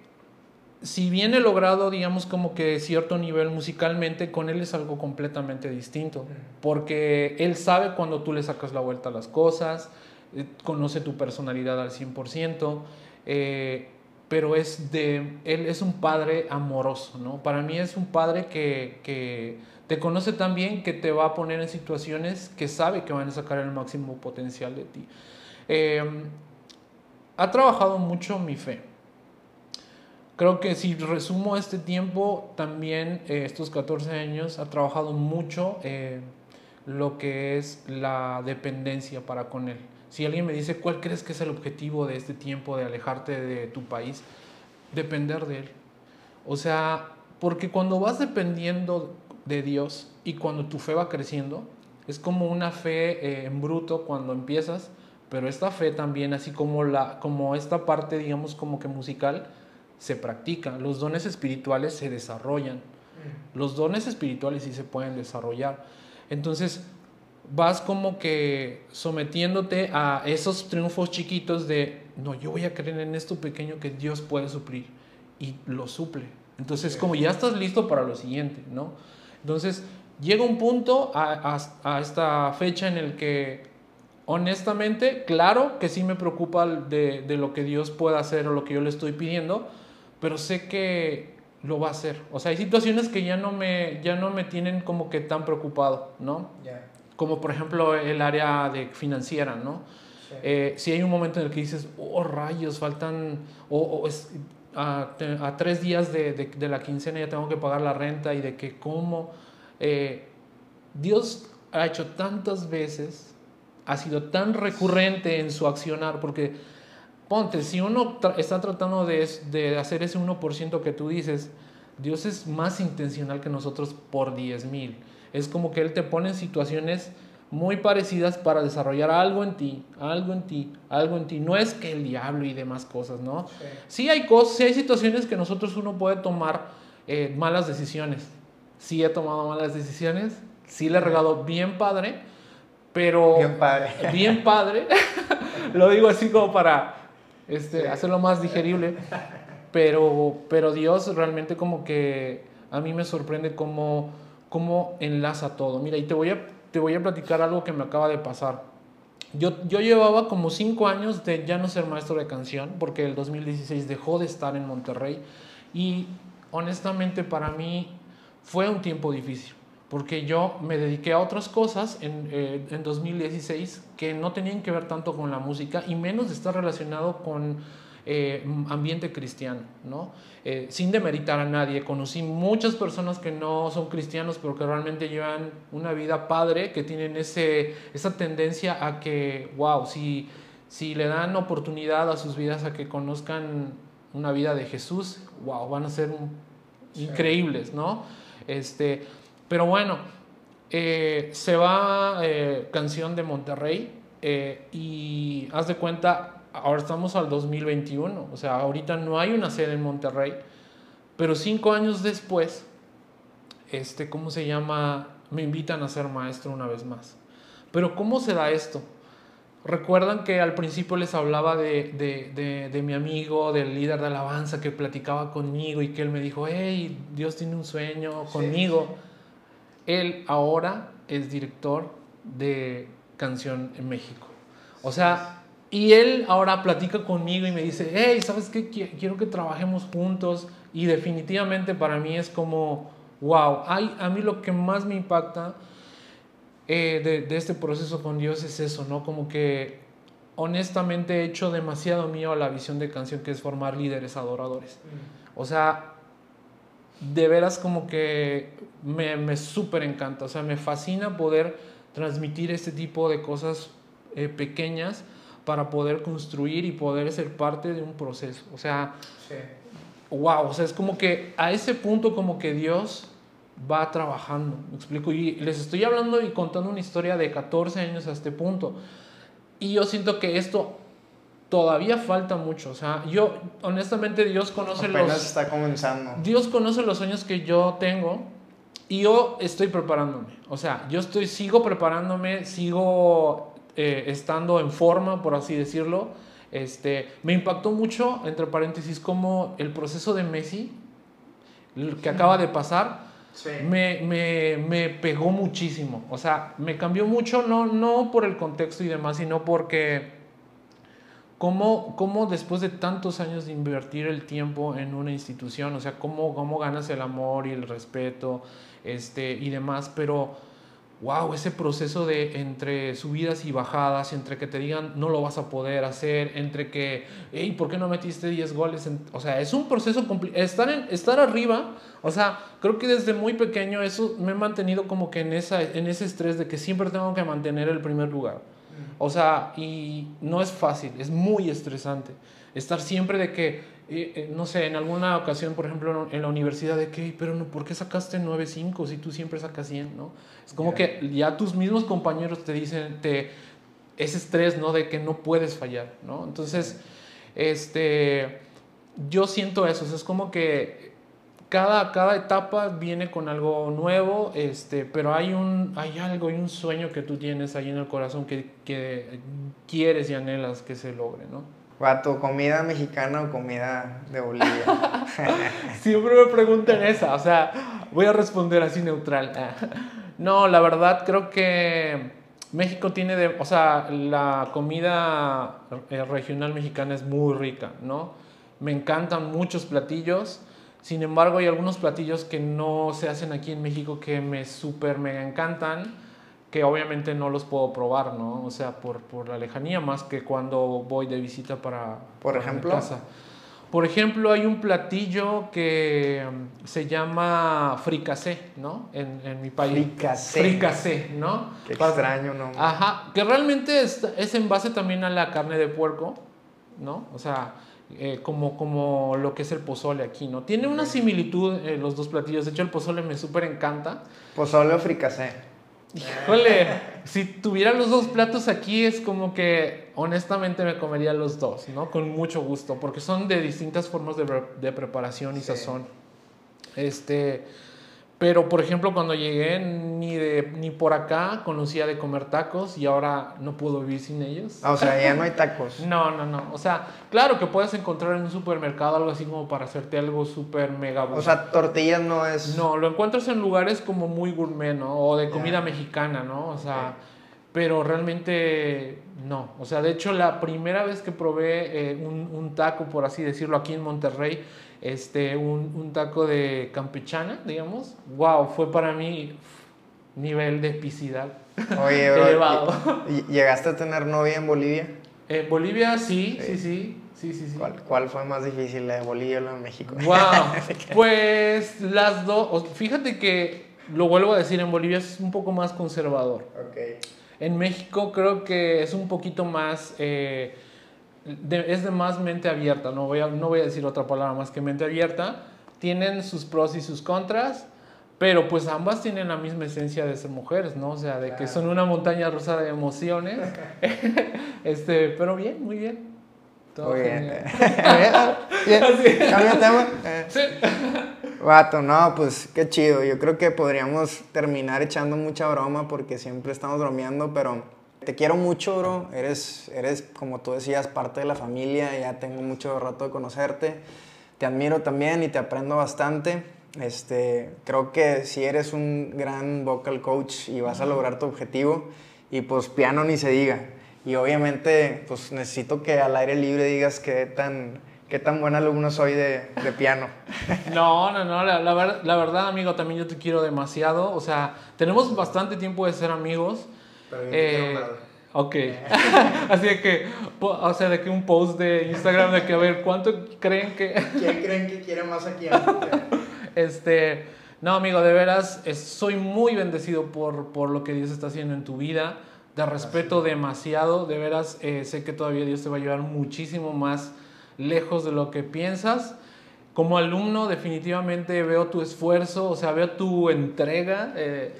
si bien he logrado, digamos, como que cierto nivel musicalmente, con él es algo completamente distinto, porque él sabe cuando tú le sacas la vuelta a las cosas, eh, conoce tu personalidad al 100%, eh, pero es de, él es un padre amoroso, ¿no? Para mí es un padre que, que te conoce tan bien que te va a poner en situaciones que sabe que van a sacar el máximo potencial de ti. Em, ha trabajado mucho mi fe. Creo que si resumo este tiempo, también eh, estos 14 años, ha trabajado mucho lo que es la dependencia para con él. Si alguien me dice, ¿cuál crees que es el objetivo de este tiempo de alejarte de tu país? Depender de Él. O sea, porque cuando vas dependiendo de Dios y cuando tu fe va creciendo, es como una fe eh, en bruto cuando empiezas, pero esta fe también, así como, la, como esta parte, digamos, como que musical, se practica. Los dones espirituales se desarrollan. Mm. Los dones espirituales sí se pueden desarrollar. Entonces, vas como que sometiéndote a esos triunfos chiquitos de, no, yo voy a creer en esto pequeño que Dios puede suplir y lo suple. Entonces, como ya estás listo para lo siguiente, ¿no? Entonces, llega un punto a, esta fecha en el que honestamente, claro que sí me preocupa de, de, lo que Dios pueda hacer o lo que yo le estoy pidiendo, pero sé que lo va a hacer. O sea, hay situaciones que ya no me, ya no me tienen como que tan preocupado, ¿no? Como por ejemplo el área de financiera, ¿no? Eh, si hay un momento en el que dices, oh rayos, faltan, o, es, a, a, tres días de, de, de, la quincena ya tengo que pagar la renta y de que cómo. Eh, Dios ha hecho tantas veces ha sido tan recurrente en su accionar, porque ponte, si uno está tratando de, de, hacer ese 1% que tú dices, Dios es más intencional que nosotros por 10 mil. Es como que Él te pone en situaciones muy parecidas para desarrollar algo en ti, algo en ti, algo en ti. No es que el diablo y demás cosas, ¿no? Sí, hay cosas, sí hay situaciones que nosotros uno puede tomar eh, malas decisiones. Sí he tomado malas decisiones, sí le he regado bien padre, pero bien padre. Bien padre. lo digo así como para este, hacerlo más digerible. Pero, pero Dios realmente como que a mí me sorprende cómo, cómo enlaza todo. Mira, y te voy, a, te voy a platicar algo que me acaba de pasar. Yo, yo llevaba como cinco años de ya no ser maestro de canción, porque el 2016 dejó de estar en Monterrey. Y honestamente para mí fue un tiempo difícil porque yo me dediqué a otras cosas en, eh, en, 2016 que no tenían que ver tanto con la música y menos estar relacionado con eh, ambiente cristiano, ¿no? Eh, sin demeritar a nadie, conocí muchas personas que no son cristianos, pero que realmente llevan una vida padre, que tienen ese, esa tendencia a que, wow, si, si le dan oportunidad a sus vidas a que conozcan una vida de Jesús, wow, van a ser increíbles, ¿no? Este, pero bueno, eh, se va eh, Canción de Monterrey eh, y haz de cuenta, ahora estamos al 2021, o sea, ahorita no hay una sede en Monterrey, pero cinco años después, este, ¿cómo se llama? Me invitan a ser maestro una vez más. Pero ¿cómo se da esto? Recuerdan que al principio les hablaba de, de, de, mi amigo, del líder de alabanza que platicaba conmigo y que él me dijo, hey, Dios tiene un sueño conmigo. Él ahora es director de Canción en México. O sea, y él ahora platica conmigo y me dice, hey, ¿sabes qué? Quiero que trabajemos juntos. Y definitivamente para mí es como, wow, Ay, a mí lo que más me impacta eh, de, de, este proceso con Dios es eso, ¿no? Como que honestamente he hecho demasiado mío a la visión de canción que es formar líderes adoradores. Mm. O sea, de veras como que me, me súper encanta, o sea, me fascina poder transmitir este tipo de cosas eh, pequeñas para poder construir y poder ser parte de un proceso. O sea, wow, o sea, es como que a ese punto como que Dios va trabajando, me explico, y les estoy hablando y contando una historia de 14 años a este punto. Y yo siento que esto todavía falta mucho. O sea, yo, honestamente, Dios conoce Apenas los. está comenzando. Dios conoce los sueños que yo tengo y yo estoy preparándome. O sea, yo estoy, sigo preparándome, sigo eh, estando en forma, por así decirlo. Este, me impactó mucho, entre paréntesis, como el proceso de Messi, que acaba de pasar, sí. me, me, me, pegó muchísimo. O sea, me cambió mucho, no, no por el contexto y demás, sino porque ¿Cómo, ¿Cómo, después de tantos años de invertir el tiempo en una institución, o sea, cómo, cómo ganas el amor y el respeto este, y demás, pero wow, ese proceso de entre subidas y bajadas, entre que te digan no lo vas a poder hacer, entre que, hey, ¿por qué no metiste 10 goles? o sea, es un proceso. Estar, en, estar arriba, o sea, creo que desde muy pequeño eso me he mantenido como que en, esa, en ese estrés de que siempre tengo que mantener el primer lugar. O sea, y no es fácil, es muy estresante. Estar siempre de que, eh, eh, no sé, en alguna ocasión, por ejemplo, en la universidad, de que, pero no, ¿por qué sacaste 9.5 si tú siempre sacas 100, no? Es como que ya tus mismos compañeros te dicen, te, ese estrés, ¿no? De que no puedes fallar, ¿no? Entonces, este, yo siento eso, es como que cada, cada etapa viene con algo nuevo, este, pero hay, un, hay algo y un sueño que tú tienes ahí en el corazón que, que quieres y anhelas que se logre, ¿no? Guato, ¿comida mexicana o comida de Bolivia? Siempre me preguntan esa, o sea, voy a responder así neutral. no, la verdad creo que México tiene, de, o sea, la comida eh, regional mexicana es muy rica, ¿no? Me encantan muchos platillos. Sin embargo, hay algunos platillos que no se hacen aquí en México que me súper mega encantan, que obviamente no los puedo probar, ¿no? O sea, por, por la lejanía, más que cuando voy de visita para, por para ejemplo. mi casa. Por ejemplo, hay un platillo que um, se llama fricasé, ¿no? En, en mi país. Fricasé. Fricasé, ¿no? Qué extraño, ¿no? Ajá, que realmente es, es en base también a la carne de puerco, ¿no? O sea, eh, como, como lo que es el pozole aquí, ¿no? Tiene una similitud eh, los dos platillos. De hecho, el pozole me súper encanta. Pozole o fricasé. Híjole, si tuviera los dos platos aquí es como que honestamente me comería los dos, ¿no? Con mucho gusto, porque son de distintas formas de, de preparación y Sí. sazón. Este, pero por ejemplo cuando llegué ni de ni por acá conocía de comer tacos y ahora no puedo vivir sin ellos. Ah, o sea, ya no hay tacos. No, no, no. O sea, claro que puedes encontrar en un supermercado algo así como para hacerte algo súper mega O sea, tortillas no es. no, lo encuentras en lugares como muy gourmet, ¿no? O de comida mexicana, ¿no? O sea. Pero realmente no. O sea, de hecho, la primera vez que probé eh, un, un taco, por así decirlo, aquí en Monterrey, este, un, un taco de campechana, digamos, wow, fue para mí nivel de epicidad. Oye, bro, Elevado. ¿y- y- ¿llegaste a tener novia en Bolivia? En Bolivia, sí, Sí. sí, sí, sí, sí, sí. ¿Cuál, cuál fue más difícil, la de Bolivia o la de México? Wow, pues las dos, fíjate que lo vuelvo a decir, en Bolivia es un poco más conservador. Ok. En México creo que es un poquito más, eh, de- es de más mente abierta, no voy, a, no voy a decir otra palabra más que mente abierta. Tienen sus pros y sus contras, pero pues ambas tienen la misma esencia de ser mujeres, ¿no? O sea, de que son una montaña rusa de emociones. este, pero bien, muy bien. Todo Muy bien. Bien. Cambia tema. Sí. Vato, no, pues qué chido. Yo creo que podríamos terminar echando mucha broma porque siempre estamos bromeando, pero te quiero mucho, bro. Eres, eres, como tú decías, parte de la familia. Ya tengo mucho rato de conocerte. Te admiro también y te aprendo bastante. Este, creo que si eres un gran vocal coach y vas a lograr tu objetivo, y pues piano ni se diga. Y obviamente, pues necesito que al aire libre digas qué tan, qué tan buen alumno soy de, de piano. No, no, no, la, la ver- la verdad, amigo, también yo te quiero demasiado. O sea, tenemos bastante tiempo de ser amigos. Pero yo Eh, ok. Así de que, o sea, de que un post de Instagram de que, a ver, ¿cuánto creen que...? ¿Quién creen que quiere más aquí? Este, no, amigo, de veras, es- soy muy bendecido por, por lo que Dios está haciendo en tu vida. Te respeto demasiado, de veras, eh, sé que todavía Dios te va a llevar muchísimo más lejos de lo que piensas. Como alumno, definitivamente veo tu esfuerzo, o sea, veo tu entrega. eh,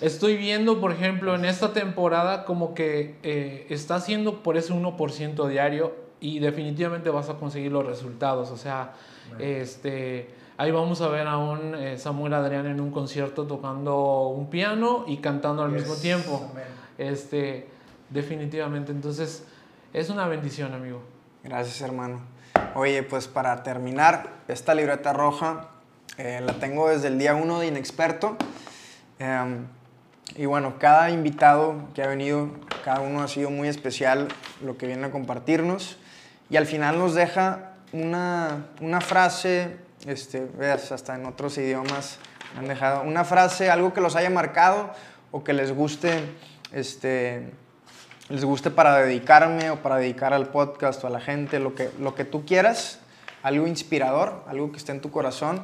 estoy viendo, por ejemplo, en esta temporada como que eh, está haciendo por ese 1% diario y definitivamente vas a conseguir los resultados. O sea, este, ahí vamos a ver a un eh, Samuel Adrián en un concierto tocando un piano y cantando al mismo tiempo. Este, definitivamente. Entonces, es una bendición, amigo. Gracias, hermano. Oye, pues para terminar, esta libreta roja eh, la tengo desde el día uno de Inexperto. Em, y bueno, cada invitado que ha venido, cada uno ha sido muy especial lo que viene a compartirnos. Y al final nos deja una, una frase, este, veas, hasta en otros idiomas han dejado una frase, algo que los haya marcado o que les guste, este, les guste para dedicarme o para dedicar al podcast o a la gente, lo que, lo que tú quieras, algo inspirador, algo que esté en tu corazón.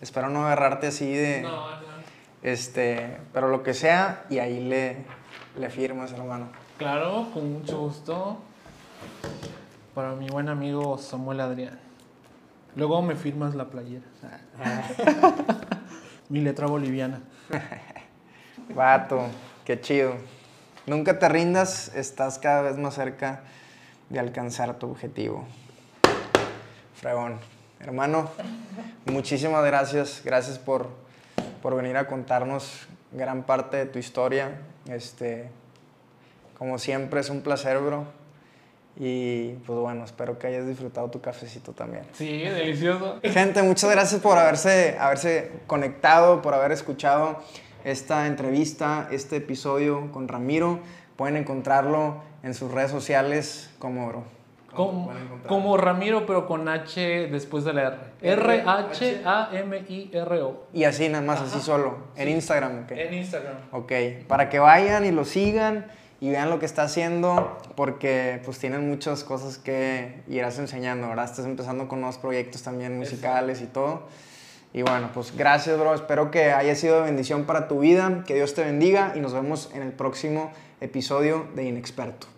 Espero no agarrarte así de, este, pero lo que sea y ahí le, le firmas, hermano. Claro, con mucho gusto. Para mi buen amigo Samuel Adrián. Luego me firmas la playera. mi letra boliviana. Vato, qué chido. Nunca te rindas, estás cada vez más cerca de alcanzar tu objetivo. Fregón. Hermano, muchísimas gracias. Gracias por, por venir a contarnos gran parte de tu historia. Este, como siempre, es un placer, bro. Y pues bueno, espero que hayas disfrutado tu cafecito también. Sí, delicioso. Gente, muchas gracias por haberse, haberse conectado, por haber escuchado esta entrevista, este episodio con Ramiro. pueden encontrarlo en sus redes sociales como, bro. Como, como Ramiro, pero con H después de la R. R-H-A-M-I-R-O. Y así nada más, así solo. En Instagram, ¿ok? En Instagram. Ok, para que vayan y lo sigan y vean lo que está haciendo, porque pues tienen muchas cosas que irás enseñando, ¿verdad? Estás empezando con nuevos proyectos también musicales y todo. Y bueno, pues gracias, bro. Espero que haya sido de bendición para tu vida. Que Dios te bendiga y nos vemos en el próximo episodio de Inexperto.